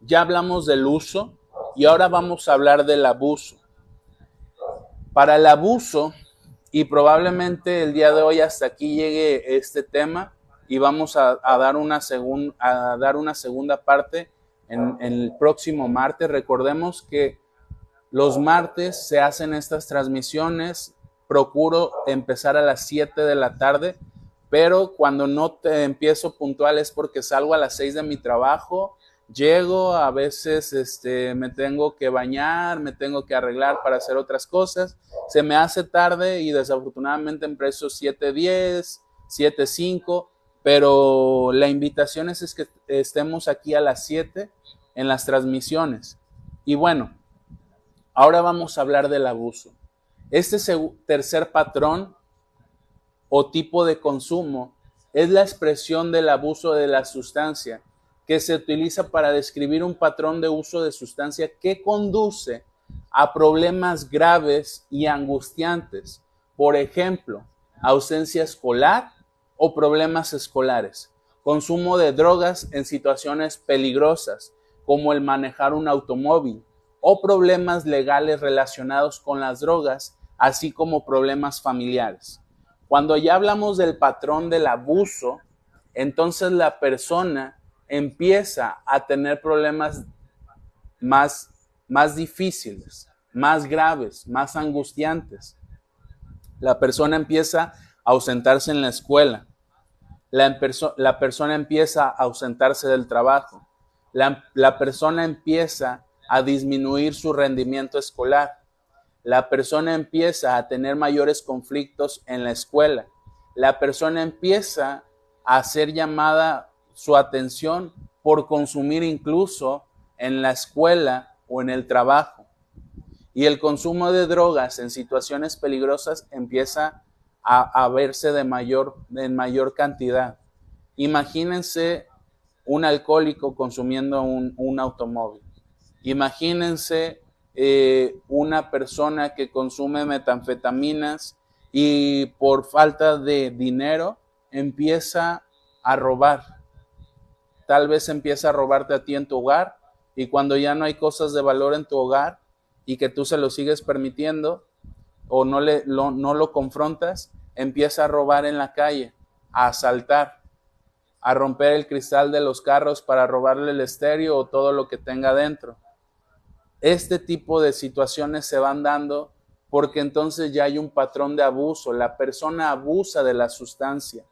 ya hablamos del uso y ahora vamos a hablar del abuso. Para el abuso, y probablemente el día de hoy hasta aquí llegue este tema y vamos a, dar, una segunda parte en, el próximo martes. Recordemos que los martes se hacen estas transmisiones. Procuro empezar a las 7 de la tarde, pero cuando no te empiezo puntual es porque salgo a las 6 de mi trabajo Llego, a veces este, me tengo que bañar, me tengo que arreglar para hacer otras cosas. Se me hace tarde y desafortunadamente empiezo 7.10, 7.05, pero la invitación es, es que estemos aquí a las 7 en las transmisiones. Y bueno, ahora vamos a hablar del abuso. Este tercer patrón o tipo de consumo es la expresión del abuso de la sustancia que se utiliza para describir un patrón de uso de sustancia que conduce a problemas graves y angustiantes. Por ejemplo, ausencia escolar o problemas escolares, consumo de drogas en situaciones peligrosas, como el manejar un automóvil, o problemas legales relacionados con las drogas, así como problemas familiares. Cuando ya hablamos del patrón del abuso, entonces la persona empieza a tener problemas más, más difíciles, más graves, más angustiantes. La persona empieza a ausentarse en la escuela. La, persona empieza a ausentarse del trabajo. La, la persona empieza a disminuir su rendimiento escolar. La persona empieza a tener mayores conflictos en la escuela. La persona empieza a ser llamada su atención por consumir incluso en la escuela o en el trabajo. Y el consumo de drogas en situaciones peligrosas empieza a, verse de mayor, en mayor cantidad. Imagínense un alcohólico consumiendo un, automóvil. Imagínense eh, una persona que consume metanfetaminas y por falta de dinero empieza a robar tal vez empieza a robarte a ti en tu hogar y cuando ya no hay cosas de valor en tu hogar y que tú se lo sigues permitiendo o no, le, lo, no lo confrontas, empieza a robar en la calle, a asaltar, a romper el cristal de los carros para robarle el estéreo o todo lo que tenga dentro. Este tipo de situaciones se van dando porque entonces ya hay un patrón de abuso, la persona abusa de la sustancia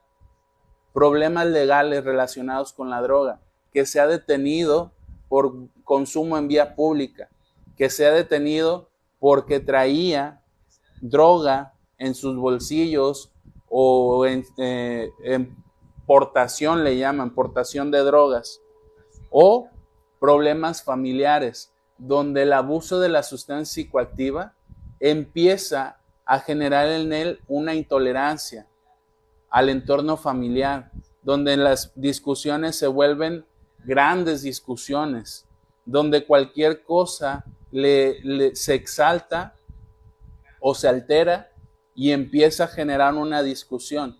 problemas legales relacionados con la droga, que se ha detenido por consumo en vía pública, que se ha detenido porque traía droga en sus bolsillos o en, eh, portación, le llaman, portación de drogas, o problemas familiares, donde el abuso de la sustancia psicoactiva empieza a generar en él una intolerancia, al entorno familiar, donde las discusiones se vuelven grandes discusiones, donde cualquier cosa le, se exalta o se altera y empieza a generar una discusión.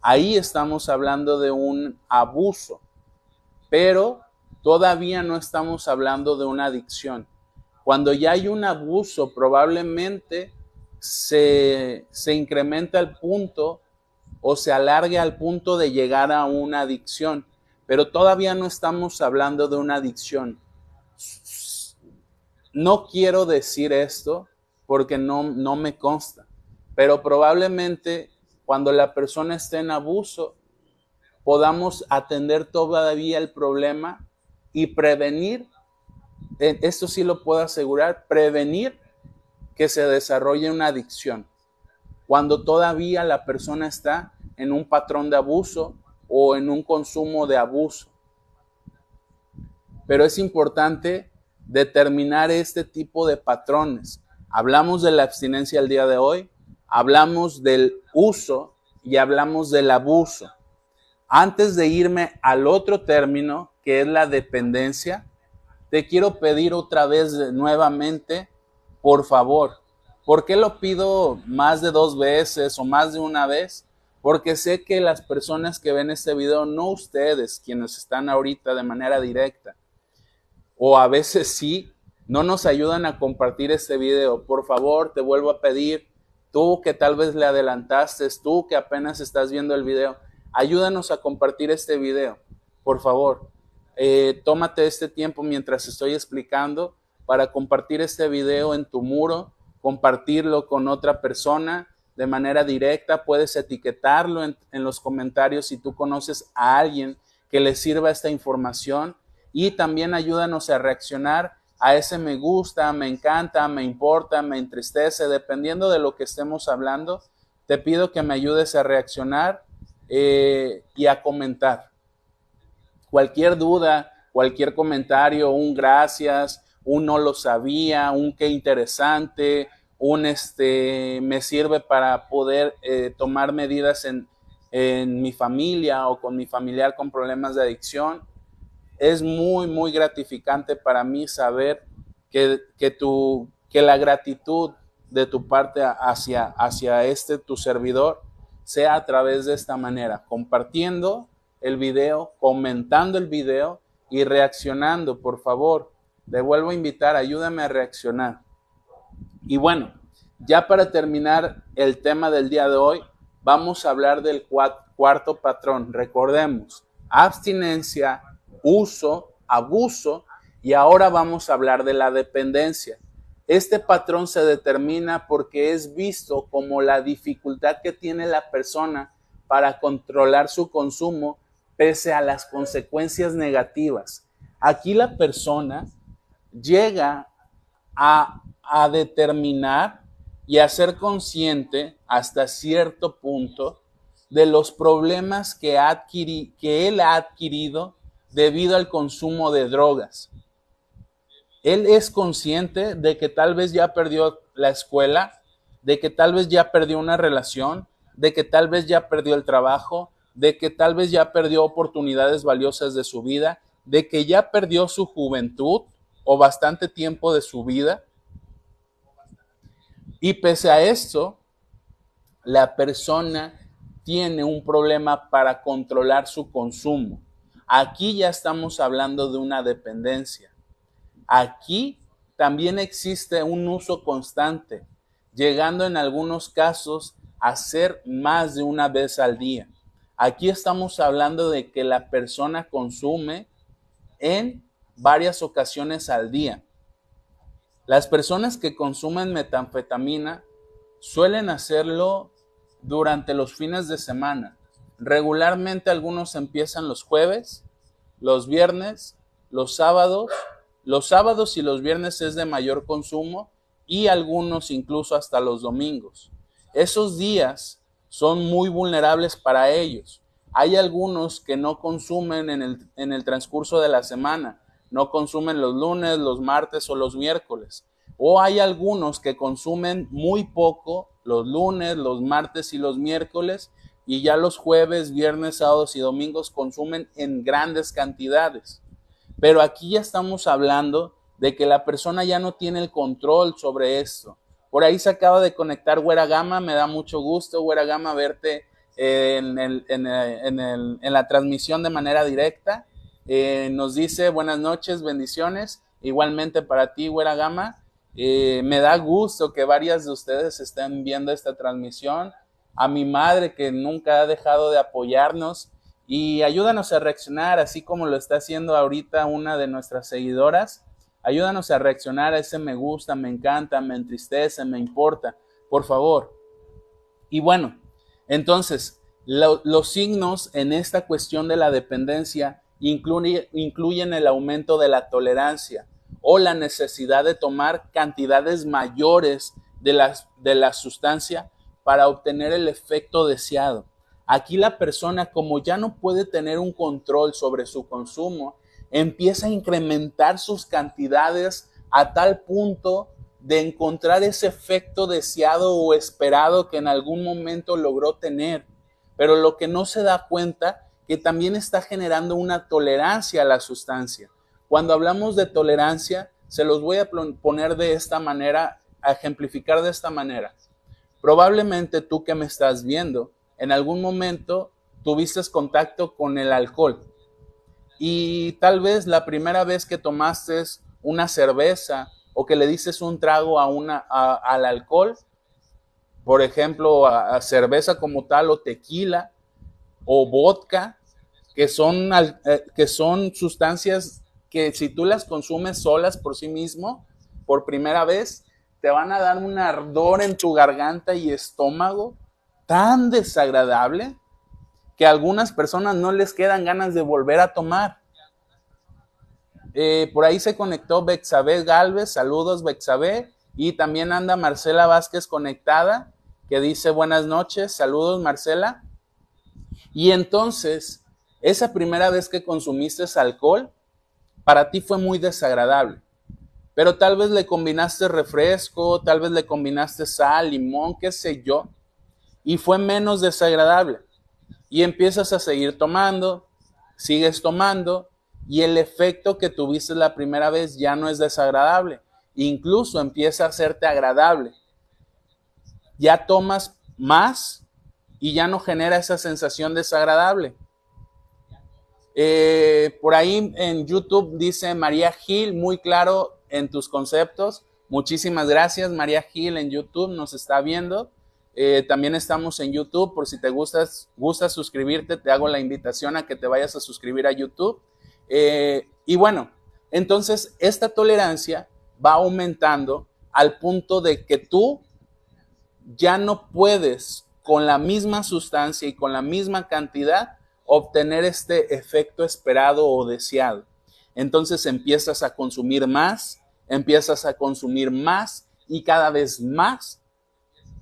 Ahí estamos hablando de un abuso, pero todavía no estamos hablando de una adicción. Cuando ya hay un abuso, probablemente se, se incrementa el punto o se alargue al punto de llegar a una adicción. Pero todavía no estamos hablando de una adicción. No quiero decir esto porque no, no me consta, pero probablemente cuando la persona esté en abuso, podamos atender todavía el problema y prevenir, eh, esto sí lo puedo asegurar, prevenir que se desarrolle una adicción. Cuando todavía la persona está en un patrón de abuso o en un consumo de abuso. Pero es importante determinar este tipo de patrones. Hablamos de la abstinencia el día de hoy, hablamos del uso y hablamos del abuso. Antes de irme al otro término, que es la dependencia, te quiero pedir otra vez nuevamente, por favor, ¿por qué lo pido más de dos veces o más de una vez? Porque sé que las personas que ven este video, no ustedes, quienes están ahorita de manera directa, o a veces sí, no nos ayudan a compartir este video. Por favor, te vuelvo a pedir, tú que tal vez le adelantaste, tú que apenas estás viendo el video, ayúdanos a compartir este video, por favor. Eh, tómate este tiempo mientras estoy explicando para compartir este video en tu muro, compartirlo con otra persona de manera directa, puedes etiquetarlo en, los comentarios si tú conoces a alguien que le sirva esta información y también ayúdanos a reaccionar a ese me gusta, me encanta, me importa, me entristece, dependiendo de lo que estemos hablando. Te pido que me ayudes a reaccionar eh, y a comentar. Cualquier duda, cualquier comentario, un gracias, un no lo sabía, un qué interesante, un este me sirve para poder eh, tomar medidas en, en mi familia o con mi familiar con problemas de adicción es muy, muy gratificante para mí saber que, que, tu, que la gratitud de tu parte hacia, hacia este tu servidor sea a través de esta manera, compartiendo el video, comentando el video y reaccionando, por favor. Te vuelvo a invitar, ayúdame a reaccionar. Y bueno, ya para terminar el tema del día de hoy, vamos a hablar del cuarto patrón. Recordemos, abstinencia, uso, abuso y ahora vamos a hablar de la dependencia. Este patrón se determina porque es visto como la dificultad que tiene la persona para controlar su consumo pese a las consecuencias negativas. Aquí la persona llega a, determinar y a ser consciente hasta cierto punto de los problemas que, que él ha adquirido debido al consumo de drogas. Él es consciente de que tal vez ya perdió la escuela, de que tal vez ya perdió una relación, de que tal vez ya perdió el trabajo, de que tal vez ya perdió oportunidades valiosas de su vida, de que ya perdió su juventud o bastante tiempo de su vida. Y pese a esto, la persona tiene un problema para controlar su consumo. Aquí ya estamos hablando de una dependencia. Aquí también existe un uso constante, llegando en algunos casos a ser más de una vez al día. Aquí estamos hablando de que la persona consume en varias ocasiones al día. Las personas que consumen metanfetamina suelen hacerlo durante los fines de semana, Regularmente algunos empiezan los jueves, los viernes, los sábados. Los sábados y los viernes es de mayor consumo y algunos incluso hasta los domingos. Esos días son muy vulnerables para ellos. Hay algunos que no consumen en el, transcurso de la semana, no consumen los lunes, los martes o los miércoles. O hay algunos que consumen muy poco los lunes, los martes y los miércoles y ya los jueves, viernes, sábados y domingos consumen en grandes cantidades. Pero aquí ya estamos hablando de que la persona ya no tiene el control sobre esto. Por ahí se acaba de conectar Güera Gama, me da mucho gusto, Güera Gama, verte en, la transmisión de manera directa. Eh, nos dice buenas noches, bendiciones. Igualmente para ti, Güera Gama. Eh, me da gusto que varias de ustedes estén viendo esta transmisión a mi madre que nunca ha dejado de apoyarnos y ayúdanos a reaccionar, así como lo está haciendo ahorita una de nuestras seguidoras. Ayúdanos a reaccionar a ese me gusta, me encanta, me entristece, me importa, por favor. Y bueno, entonces, los signos en esta cuestión de la dependencia incluyen el aumento de la tolerancia o la necesidad de tomar cantidades mayores de la, de la sustancia para obtener el efecto deseado. Aquí la persona, como ya no puede tener un control sobre su consumo, empieza a incrementar sus cantidades a tal punto de encontrar ese efecto deseado o esperado que en algún momento logró tener. Pero lo que no se da cuenta que también está generando una tolerancia a la sustancia. Cuando hablamos de tolerancia, se los voy a poner de esta manera, a ejemplificar de esta manera. Probablemente tú que me estás viendo, en algún momento tuviste contacto con el alcohol y tal vez la primera vez que tomaste una cerveza o que le dices un trago a una, al alcohol, por ejemplo, a, cerveza como tal o tequila o vodka, que son, eh, que son sustancias que si tú las consumes solas por sí mismo, por primera vez, te van a dar un ardor en tu garganta y estómago tan desagradable que a algunas personas no les quedan ganas de volver a tomar. Eh, por ahí se conectó Bexabé Galvez, saludos Bexabé. Y también anda Marcela Vázquez conectada, que dice buenas noches, saludos Marcela. Y entonces, esa primera vez que consumiste alcohol, para ti fue muy desagradable. Pero tal vez le combinaste refresco, tal vez le combinaste sal, limón, qué sé yo, y fue menos desagradable. Y empiezas a seguir tomando, sigues tomando, y el efecto que tuviste la primera vez ya no es desagradable, incluso empieza a hacerte agradable. Ya tomas más y ya no genera esa sensación desagradable. Eh, por ahí en YouTube dice María Gil, muy claro en tus conceptos. Muchísimas gracias, María Gil en YouTube nos está viendo. Eh, también estamos en YouTube, por si te gusta suscribirte, te hago la invitación a que te vayas a suscribir a YouTube. Eh, y bueno, entonces esta tolerancia va aumentando al punto de que tú ya no puedes con la misma sustancia y con la misma cantidad obtener este efecto esperado o deseado. Entonces empiezas a consumir más, empiezas a consumir más y cada vez más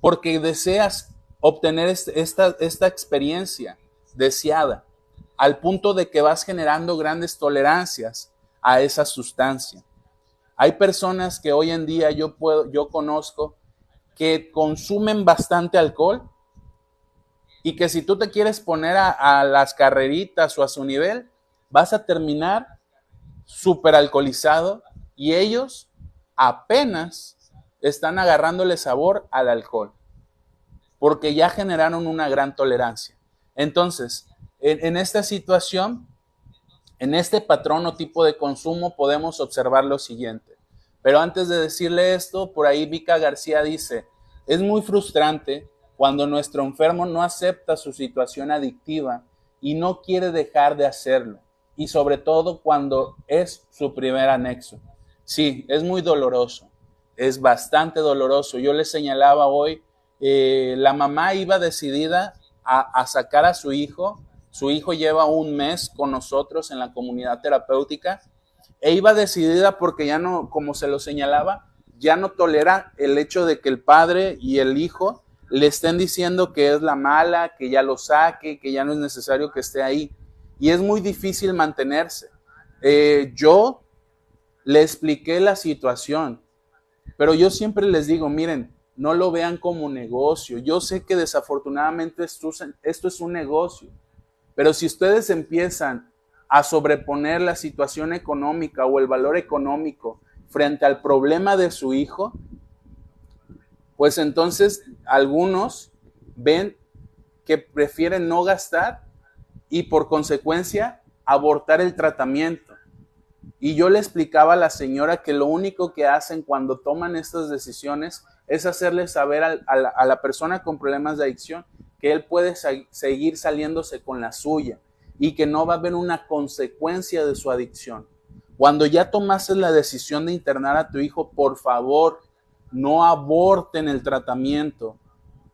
porque deseas obtener este, esta, esta experiencia deseada al punto de que vas generando grandes tolerancias a esa sustancia. Hay personas que hoy en día yo puedo, yo conozco que consumen bastante alcohol y que si tú te quieres poner a, las carreritas o a su nivel, vas a terminar súper alcoholizado y ellos apenas están agarrándole sabor al alcohol porque ya generaron una gran tolerancia. Entonces, en, esta situación, en este patrón o tipo de consumo podemos observar lo siguiente. Pero antes de decirle esto, por ahí Vika García dice, es muy frustrante cuando nuestro enfermo no acepta su situación adictiva y no quiere dejar de hacerlo. Y sobre todo cuando es su primer anexo. Sí, es muy doloroso. Es bastante doloroso. Yo le señalaba hoy, eh, la mamá iba decidida a sacar a su hijo su hijo lleva un mes con nosotros en la comunidad terapéutica e iba decidida porque ya no, como se lo señalaba, ya no tolera el hecho de que el padre y el hijo le estén diciendo que es la mala, que ya lo saque, que ya no es necesario que esté ahí. Y es muy difícil mantenerse. Eh, yo le expliqué la situación, pero yo siempre les digo, miren, no lo vean como negocio. Yo sé que desafortunadamente esto, esto es un negocio pero si ustedes empiezan a sobreponer la situación económica o el valor económico frente al problema de su hijo, pues entonces algunos ven que prefieren no gastar y por consecuencia abortar el tratamiento. Y yo le explicaba a la señora que lo único que hacen cuando toman estas decisiones es hacerle saber a, la persona con problemas de adicción que él puede seguir saliéndose con la suya y que no va a haber una consecuencia de su adicción. Cuando ya tomaste la decisión de internar a tu hijo, por favor, no aborten el tratamiento.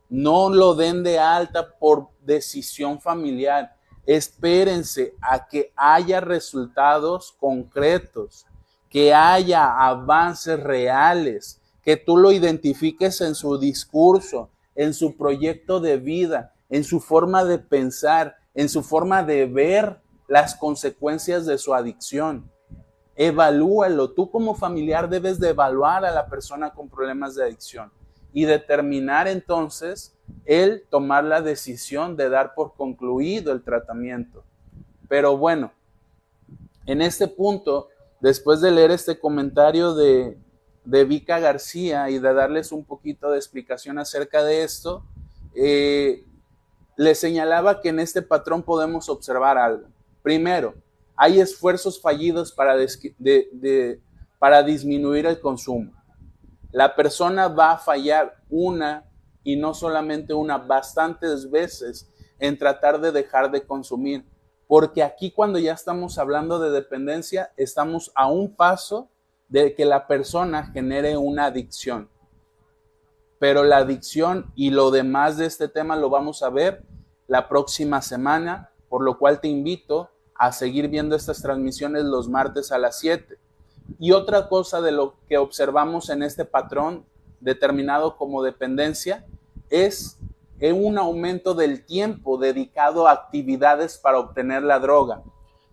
No lo den de alta por decisión familiar. Espérense a que haya resultados concretos, que haya avances reales, que tú lo identifiques en su discurso, en su proyecto de vida, en su forma de pensar, en su forma de ver las consecuencias de su adicción. Evalúalo. Tú como familiar debes de evaluar a la persona con problemas de adicción y determinar entonces el tomar la decisión de dar por concluido el tratamiento. Pero bueno, en este punto, después de leer este comentario de, de Vika García y de darles un poquito de explicación acerca de esto, eh, les señalaba que en este patrón podemos observar algo. Primero, hay esfuerzos fallidos para, para disminuir el consumo. La persona va a fallar una y no solamente una, bastantes veces en tratar de dejar de consumir. Porque aquí cuando ya estamos hablando de dependencia, estamos a un paso de que la persona genere una adicción. Pero la adicción y lo demás de este tema lo vamos a ver la próxima semana, por lo cual te invito a seguir viendo estas transmisiones los martes a las 7. Y otra cosa de lo que observamos en este patrón determinado como dependencia es un aumento del tiempo dedicado a actividades para obtener la droga.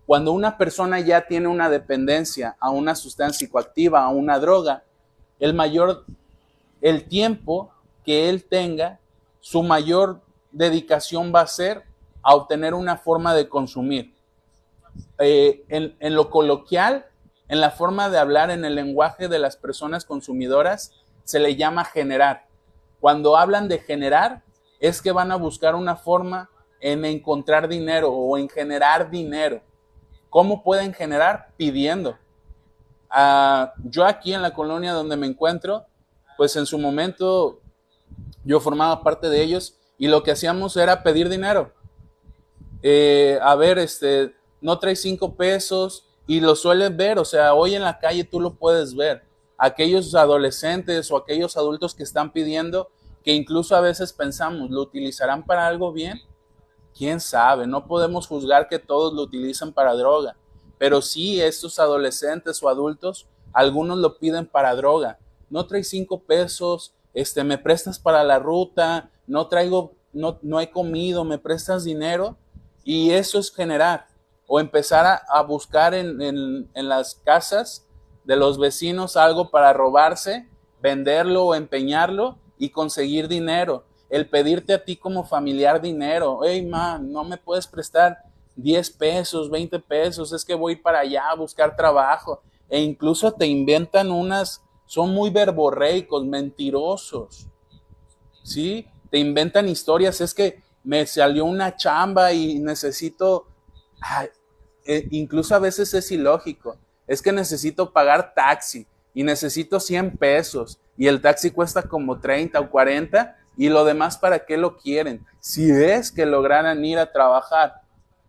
Cuando una persona ya tiene una dependencia a una sustancia psicoactiva, a una droga, el mayor, el tiempo que él tenga, su mayor dedicación va a ser a obtener una forma de consumir. Eh, en, lo coloquial, en la forma de hablar, en el lenguaje de las personas consumidoras, se le llama generar. Cuando hablan de generar, es que van a buscar una forma en encontrar dinero o en generar dinero. ¿Cómo pueden generar? Pidiendo. Ah, yo aquí en la colonia donde me encuentro, pues en su momento yo formaba parte de ellos y lo que hacíamos era pedir dinero. Eh, a ver, este, no traes cinco pesos y lo sueles ver, o sea, hoy en la calle tú lo puedes ver. Aquellos adolescentes o aquellos adultos que están pidiendo, que incluso a veces pensamos, ¿lo utilizarán para algo bien? quién sabe, no podemos juzgar que todos lo utilizan para droga, pero sí estos adolescentes o adultos, algunos lo piden para droga. No traes cinco pesos, este, me prestas para la ruta, no traigo, no, no he comido, me prestas dinero, y eso es generar, o empezar a, buscar en, en, en las casas de los vecinos algo para robarse, venderlo o empeñarlo y conseguir dinero el pedirte a ti como familiar dinero, hey, man, no me puedes prestar 10 pesos, 20 pesos, es que voy para allá a buscar trabajo. E incluso te inventan unas, son muy verborreicos, mentirosos. ¿Sí? Te inventan historias, es que me salió una chamba y necesito, e incluso a veces es ilógico, es que necesito pagar taxi y necesito 100 pesos y el taxi cuesta como 30 o 40 y lo demás para qué lo quieren, si es que lograran ir a trabajar.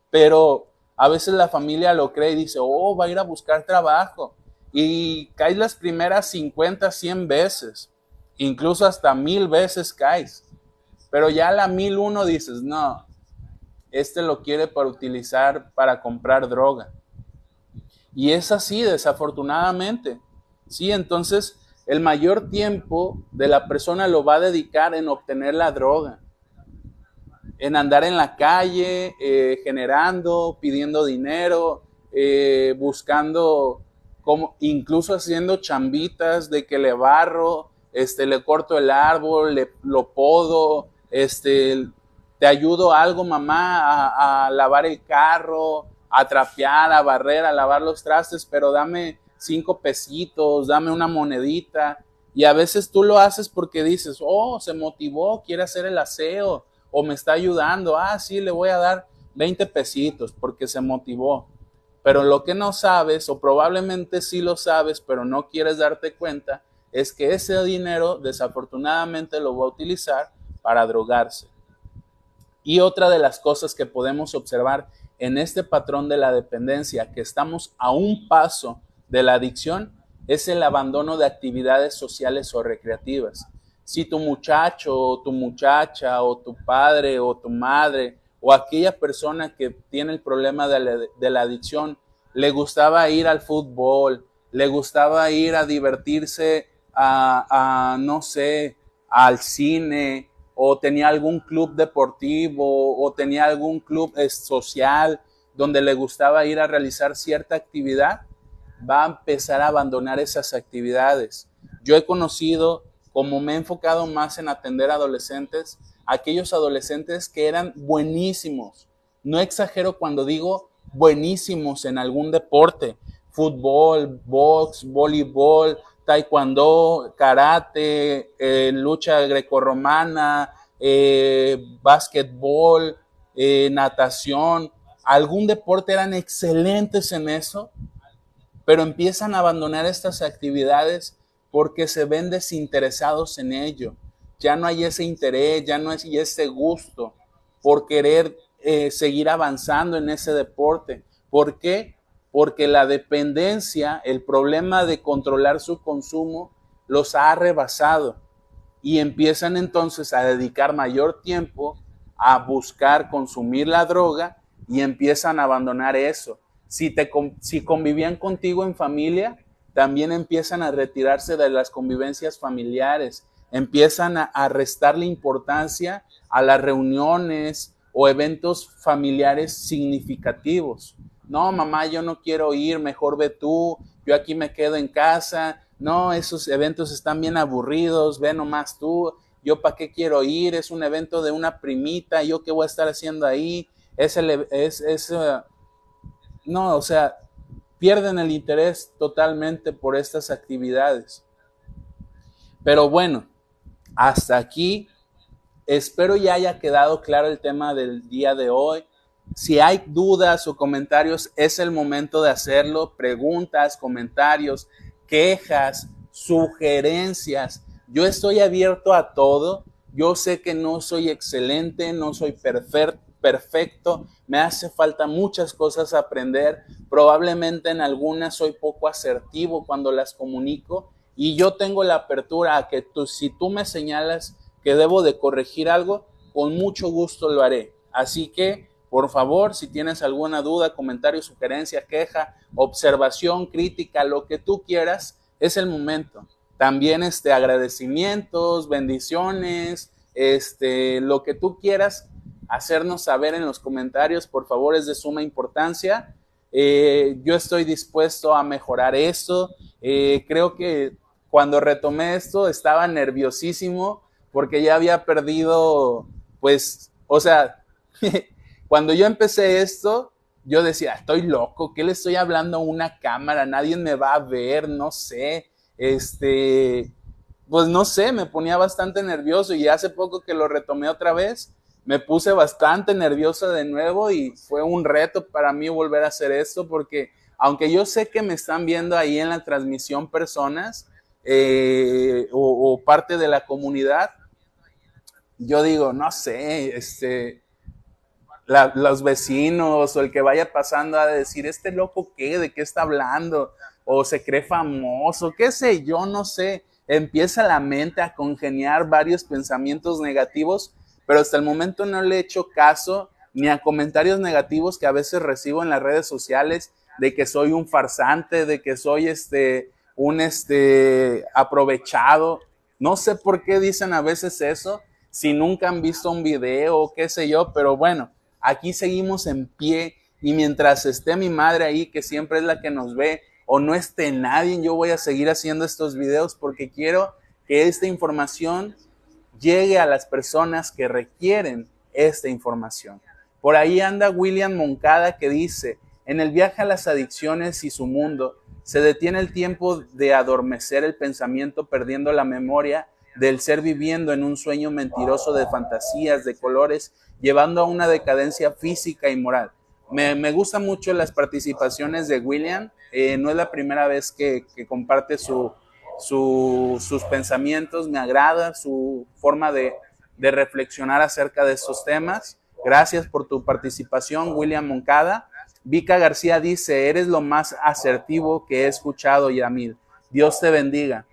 Pero a veces la familia lo cree y dice, oh, va a ir a buscar trabajo. Y caes las primeras 50, 100 veces, incluso hasta mil veces caes. Pero ya la mil uno dices, no, este lo quiere para utilizar para comprar droga. Y es así, desafortunadamente. Sí, entonces el mayor tiempo de la persona lo va a dedicar en obtener la droga, en andar en la calle, eh, generando, pidiendo dinero, eh, buscando, como, incluso haciendo chambitas de que le barro, este, le corto el árbol, le, lo podo, este, te ayudo algo, mamá, a, a lavar el carro, a trapear, a barrer, a lavar los trastes, pero dame cinco pesitos, dame una monedita. Y a veces tú lo haces porque dices, oh, se motivó, quiere hacer el aseo o me está ayudando. Ah, sí, le voy a dar 20 pesitos porque se motivó. Pero lo que no sabes, o probablemente sí lo sabes, pero no quieres darte cuenta, es que ese dinero desafortunadamente lo va a utilizar para drogarse. Y otra de las cosas que podemos observar en este patrón de la dependencia, que estamos a un paso de la adicción es el abandono de actividades sociales o recreativas. Si tu muchacho o tu muchacha o tu padre o tu madre o aquella persona que tiene el problema de la, adicción le gustaba ir al fútbol, le gustaba ir a divertirse a, a, no sé, al cine, o tenía algún club deportivo, o tenía algún club eh, social donde le gustaba ir a realizar cierta actividad, va a empezar a abandonar esas actividades. Yo he conocido, como me he enfocado más en atender adolescentes, aquellos adolescentes que eran buenísimos. No exagero cuando digo buenísimos en algún deporte, fútbol, box, voleibol, taekwondo, karate, eh, lucha grecorromana, eh, básquetbol, eh, natación, algún deporte eran excelentes en eso pero empiezan a abandonar estas actividades porque se ven desinteresados en ello. Ya no hay ese interés, ya no hay ese gusto por querer eh, seguir avanzando en ese deporte. ¿Por qué? Porque la dependencia, el problema de controlar su consumo, los ha rebasado y empiezan entonces a dedicar mayor tiempo a buscar consumir la droga y empiezan a abandonar eso. Si, te, si convivían contigo en familia, también empiezan a retirarse de las convivencias familiares, empiezan a, a restarle importancia a las reuniones o eventos familiares significativos. No, mamá, yo no quiero ir, mejor ve tú, yo aquí me quedo en casa. No, esos eventos están bien aburridos, ve nomás tú, yo para qué quiero ir, es un evento de una primita, yo qué voy a estar haciendo ahí. Es, el, es uh, no, o sea, pierden el interés totalmente por estas actividades. Pero bueno, hasta aquí. Espero ya haya quedado claro el tema del día de hoy. Si hay dudas o comentarios, es el momento de hacerlo. Preguntas, comentarios, quejas, sugerencias. Yo estoy abierto a todo. Yo sé que no soy excelente, no soy perfecto, me hace falta muchas cosas aprender. Probablemente en algunas soy poco asertivo cuando las comunico y yo tengo la apertura a que tú, si tú me señalas que debo de corregir algo, con mucho gusto lo haré. Así que, por favor, si tienes alguna duda, comentario, sugerencia, queja, observación, crítica, lo que tú quieras, es el momento. También este agradecimientos, bendiciones, este lo que tú quieras hacernos saber en los comentarios, por favor, es de suma importancia. Eh, yo estoy dispuesto a mejorar esto. Eh, creo que cuando retomé esto estaba nerviosísimo porque ya había perdido, pues, o sea, cuando yo empecé esto, yo decía, estoy loco, ¿qué le estoy hablando a una cámara? Nadie me va a ver, no sé, este, pues no sé, me ponía bastante nervioso y hace poco que lo retomé otra vez, me puse bastante nervioso de nuevo y fue un reto para mí volver a hacer esto porque aunque yo sé que me están viendo ahí en la transmisión personas eh, o, o parte de la comunidad, yo digo, no sé, este, los vecinos o el que vaya pasando a decir, este loco qué, de qué está hablando, o se cree famoso, qué sé yo, no sé. Empieza la mente a congeniar varios pensamientos negativos, pero hasta el momento no le he hecho caso ni a comentarios negativos que a veces recibo en las redes sociales de que soy un farsante, de que soy este un este aprovechado. No sé por qué dicen a veces eso, si nunca han visto un video, qué sé yo, pero bueno, aquí seguimos en pie y mientras esté mi madre ahí, que siempre es la que nos ve, o no esté nadie, yo voy a seguir haciendo estos videos porque quiero que esta información llegue a las personas que requieren esta información. Por ahí anda William Moncada que dice, en el viaje a las adicciones y su mundo, se detiene el tiempo de adormecer el pensamiento perdiendo la memoria del ser viviendo en un sueño mentiroso de fantasías, de colores, llevando a una decadencia física y moral. Me, me gustan mucho las participaciones de William, eh, no es la primera vez que, comparte su, sus pensamientos, me agrada su forma de, de reflexionar acerca de estos temas. Gracias por tu participación, William Moncada. Vika García dice, eres lo más asertivo que he escuchado, Yamil. Dios te bendiga.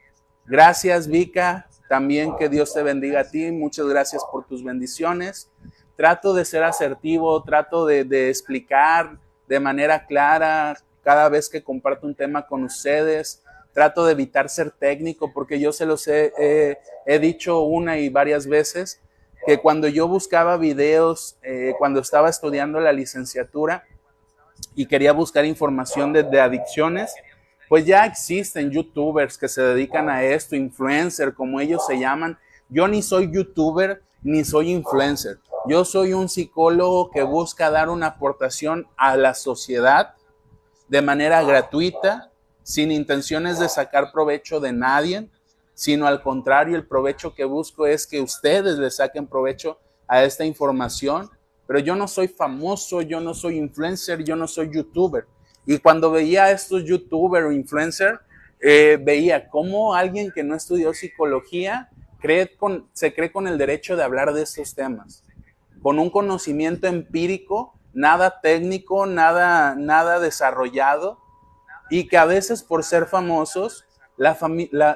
Gracias, Vika. También que Dios te bendiga a ti. Muchas gracias por tus bendiciones. Trato de ser asertivo, trato de, explicar de manera clara cada vez que comparto un tema con ustedes. Trato de evitar ser técnico porque yo se los he, dicho una y varias veces que cuando yo buscaba videos, eh, cuando estaba estudiando la licenciatura y quería buscar información de adicciones, pues ya existen youtubers que se dedican a esto, influencer, como ellos se llaman. Yo ni soy youtuber ni soy influencer. Yo soy un psicólogo que busca dar una aportación a la sociedad de manera gratuita, sin intenciones de sacar provecho de nadie, sino al contrario, el provecho que busco es que ustedes le saquen provecho a esta información. Pero yo no soy famoso, yo no soy influencer, yo no soy youtuber. Y cuando veía a estos youtubers o influencers, eh, veía cómo alguien que no estudió psicología cree con, se cree con el derecho de hablar de estos temas, con un conocimiento empírico, nada técnico, nada, nada desarrollado, y que a veces por ser famosos, la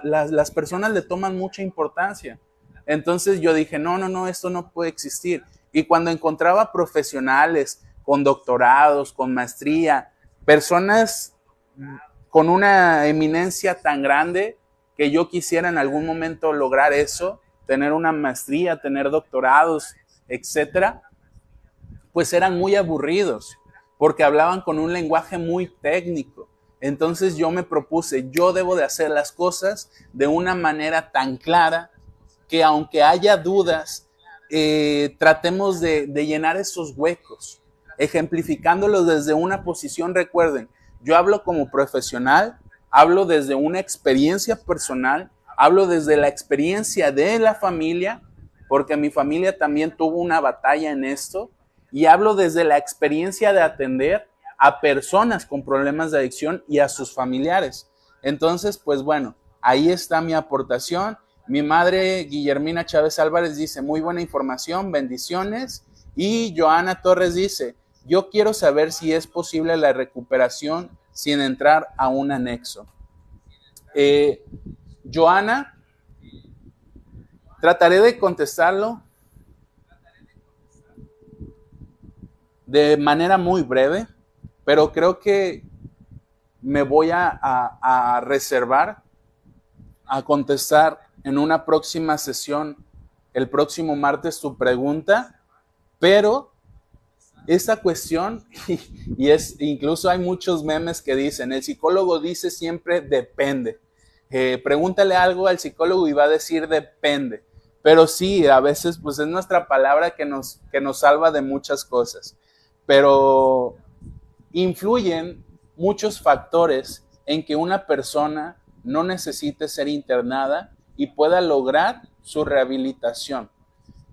las personas le toman mucha importancia. Entonces yo dije, no, no, no, esto no puede existir. Y cuando encontraba profesionales con doctorados, con maestría, personas con una eminencia tan grande que yo quisiera en algún momento lograr eso, tener una maestría, tener doctorados, etcétera, pues eran muy aburridos porque hablaban con un lenguaje muy técnico. Entonces yo me propuse, yo debo de hacer las cosas de una manera tan clara que aunque haya dudas, eh, tratemos de, de llenar esos huecos, ejemplificándolos desde una posición, recuerden, yo hablo como profesional, hablo desde una experiencia personal, hablo desde la experiencia de la familia, porque mi familia también tuvo una batalla en esto, y hablo desde la experiencia de atender a personas con problemas de adicción y a sus familiares. Entonces, pues bueno, ahí está mi aportación. Mi madre, Guillermina Chávez Álvarez, dice, muy buena información, bendiciones. Y Joana Torres dice, yo quiero saber si es posible la recuperación sin entrar a un anexo. Eh, Joana, trataré de contestarlo de manera muy breve, pero creo que me voy a, reservar a contestar en una próxima sesión el próximo martes tu pregunta, pero esta cuestión, y es incluso hay muchos memes que dicen, el psicólogo dice siempre depende. Eh, pregúntale algo al psicólogo y va a decir depende. Pero sí, a veces pues es nuestra palabra que nos, que nos salva de muchas cosas pero influyen muchos factores en que una persona no necesite ser internada y pueda lograr su rehabilitación.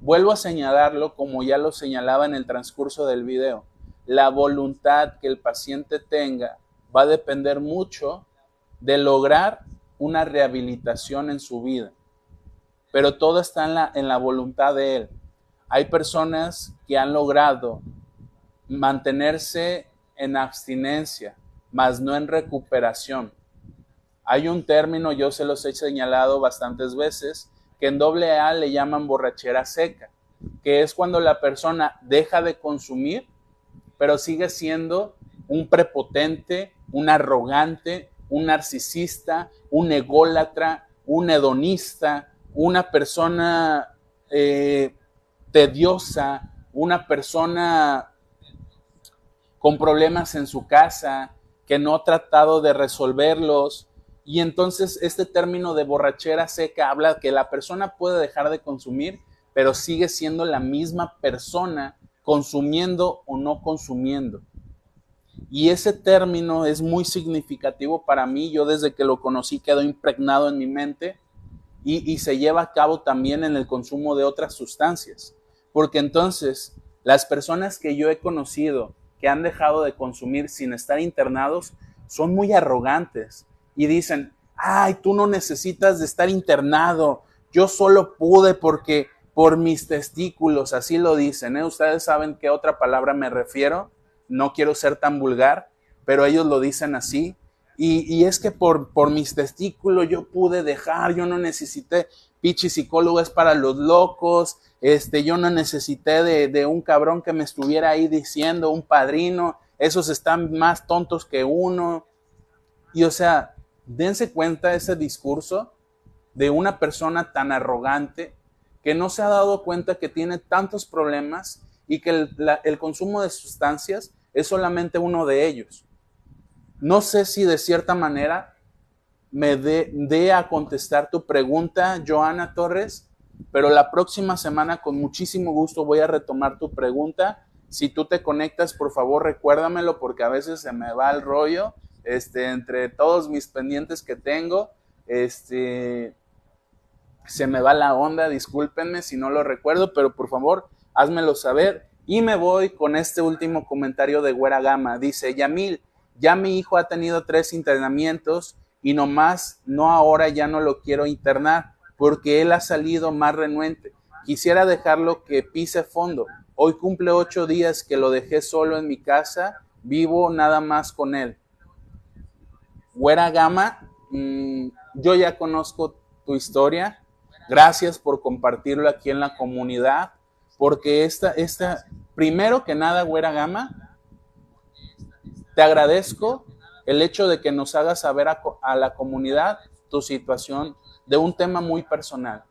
Vuelvo a señalarlo como ya lo señalaba en el transcurso del video. La voluntad que el paciente tenga va a depender mucho de lograr una rehabilitación en su vida. Pero todo está en la, en la voluntad de él. Hay personas que han logrado mantenerse en abstinencia, mas no en recuperación. Hay un término, yo se los he señalado bastantes veces, que en doble A le llaman borrachera seca, que es cuando la persona deja de consumir, pero sigue siendo un prepotente, un arrogante, un narcisista, un ególatra, un hedonista, una persona eh, tediosa, una persona con problemas en su casa, que no ha tratado de resolverlos. Y entonces este término de borrachera seca habla que la persona puede dejar de consumir, pero sigue siendo la misma persona consumiendo o no consumiendo. Y ese término es muy significativo para mí. Yo desde que lo conocí quedó impregnado en mi mente y, y se lleva a cabo también en el consumo de otras sustancias. Porque entonces las personas que yo he conocido que han dejado de consumir sin estar internados son muy arrogantes y dicen, ay, tú no necesitas de estar internado, yo solo pude porque por mis testículos, así lo dicen, ¿eh? ustedes saben qué otra palabra me refiero, no quiero ser tan vulgar, pero ellos lo dicen así. Y, y es que por, por mis testículos yo pude dejar, yo no necesité, pichi psicólogo es para los locos, este, yo no necesité de, un cabrón que me estuviera ahí diciendo, un padrino, esos están más tontos que uno. Y o sea, dense cuenta ese discurso de una persona tan arrogante que no se ha dado cuenta que tiene tantos problemas y que el, consumo de sustancias es solamente uno de ellos. No sé si de cierta manera me dé a contestar tu pregunta, Joana Torres, pero la próxima semana con muchísimo gusto voy a retomar tu pregunta. Si tú te conectas, por favor, recuérdamelo porque a veces se me va el rollo. Este, entre todos mis pendientes que tengo, este, se me va la onda, discúlpenme si no lo recuerdo, pero por favor, házmelo saber. Y me voy con este último comentario de Güera Gama. Dice, Yamil, ya mi hijo ha tenido tres internamientos y nomás, no ahora ya no lo quiero internar porque él ha salido más renuente. Quisiera dejarlo que pise fondo. Hoy cumple ocho días que lo dejé solo en mi casa, vivo nada más con él. Güera Gama, mm, yo ya conozco tu historia. Gracias por compartirlo aquí en la comunidad, porque esta, esta primero que nada, Güera Gama, te agradezco el hecho de que nos hagas saber a, a la comunidad tu situación de un tema muy personal.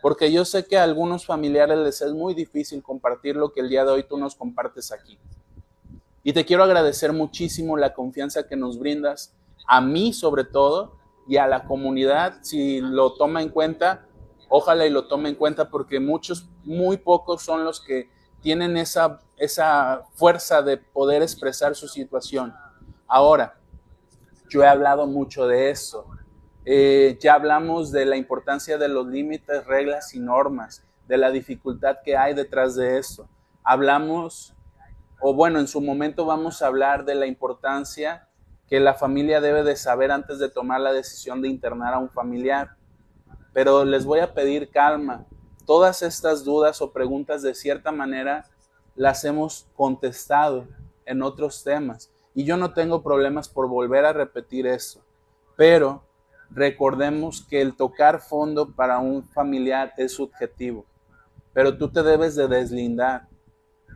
Porque yo sé que a algunos familiares les es muy difícil compartir lo que el día de hoy tú nos compartes aquí. Y te quiero agradecer muchísimo la confianza que nos brindas, a mí sobre todo, y a la comunidad, si lo toma en cuenta, ojalá y lo tome en cuenta, porque muchos, muy pocos son los que tienen esa, esa fuerza de poder expresar su situación. Ahora, yo he hablado mucho de eso, eh, ya hablamos de la importancia de los límites, reglas y normas, de la dificultad que hay detrás de eso. Hablamos, o bueno, en su momento vamos a hablar de la importancia que la familia debe de saber antes de tomar la decisión de internar a un familiar. Pero les voy a pedir calma. Todas estas dudas o preguntas de cierta manera las hemos contestado en otros temas. Y yo no tengo problemas por volver a repetir eso. Pero recordemos que el tocar fondo para un familiar es subjetivo, pero tú te debes de deslindar.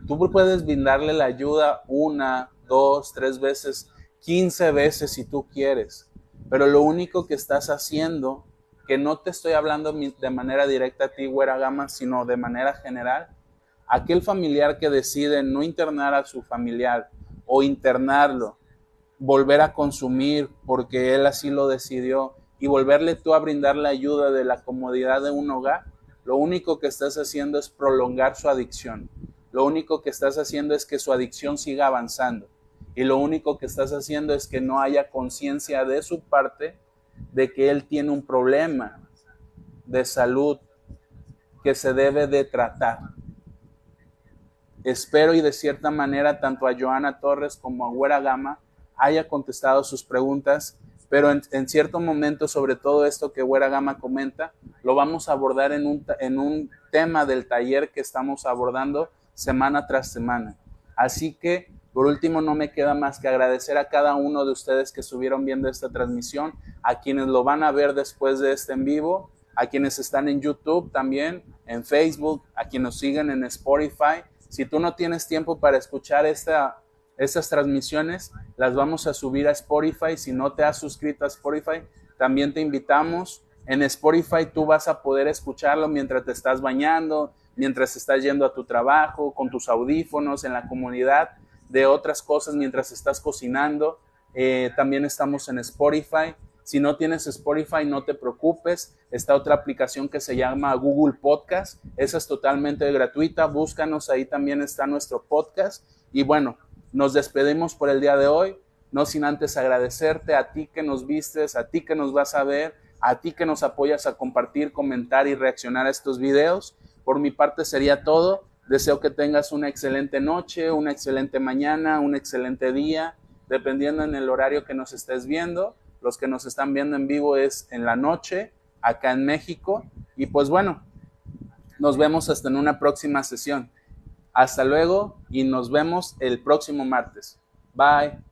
Tú puedes brindarle la ayuda una, dos, tres veces, quince veces si tú quieres, pero lo único que estás haciendo, que no te estoy hablando de manera directa a ti, güera gama, sino de manera general, aquel familiar que decide no internar a su familiar o internarlo, volver a consumir porque él así lo decidió, y volverle tú a brindar la ayuda de la comodidad de un hogar, lo único que estás haciendo es prolongar su adicción. Lo único que estás haciendo es que su adicción siga avanzando. Y lo único que estás haciendo es que no haya conciencia de su parte de que él tiene un problema de salud que se debe de tratar. Espero y de cierta manera tanto a Joana Torres como a Güera Gama haya contestado sus preguntas pero en, cierto momento, sobre todo esto que Güera Gama comenta, lo vamos a abordar en un, en un tema del taller que estamos abordando semana tras semana. Así que, por último, no me queda más que agradecer a cada uno de ustedes que estuvieron viendo esta transmisión, a quienes lo van a ver después de este en vivo, a quienes están en YouTube también, en Facebook, a quienes nos siguen en Spotify. Si tú no tienes tiempo para escuchar esta, estas transmisiones las vamos a subir a Spotify. Si no te has suscrito a Spotify, también te invitamos. En Spotify tú vas a poder escucharlo mientras te estás bañando, mientras estás yendo a tu trabajo, con tus audífonos, en la comunidad, de otras cosas mientras estás cocinando. Eh, también estamos en Spotify. Si no tienes Spotify, no te preocupes. Está otra aplicación que se llama Google Podcast. Esa es totalmente gratuita. Búscanos, ahí también está nuestro podcast. Y bueno, nos despedimos por el día de hoy, no sin antes agradecerte a ti que nos vistes, a ti que nos vas a ver, a ti que nos apoyas a compartir, comentar y reaccionar a estos videos. Por mi parte sería todo. Deseo que tengas una excelente noche, una excelente mañana, un excelente día, dependiendo en el horario que nos estés viendo. Los que nos están viendo en vivo es en la noche, acá en México. Y pues bueno, nos vemos hasta en una próxima sesión. Hasta luego y nos vemos el próximo martes. Bye.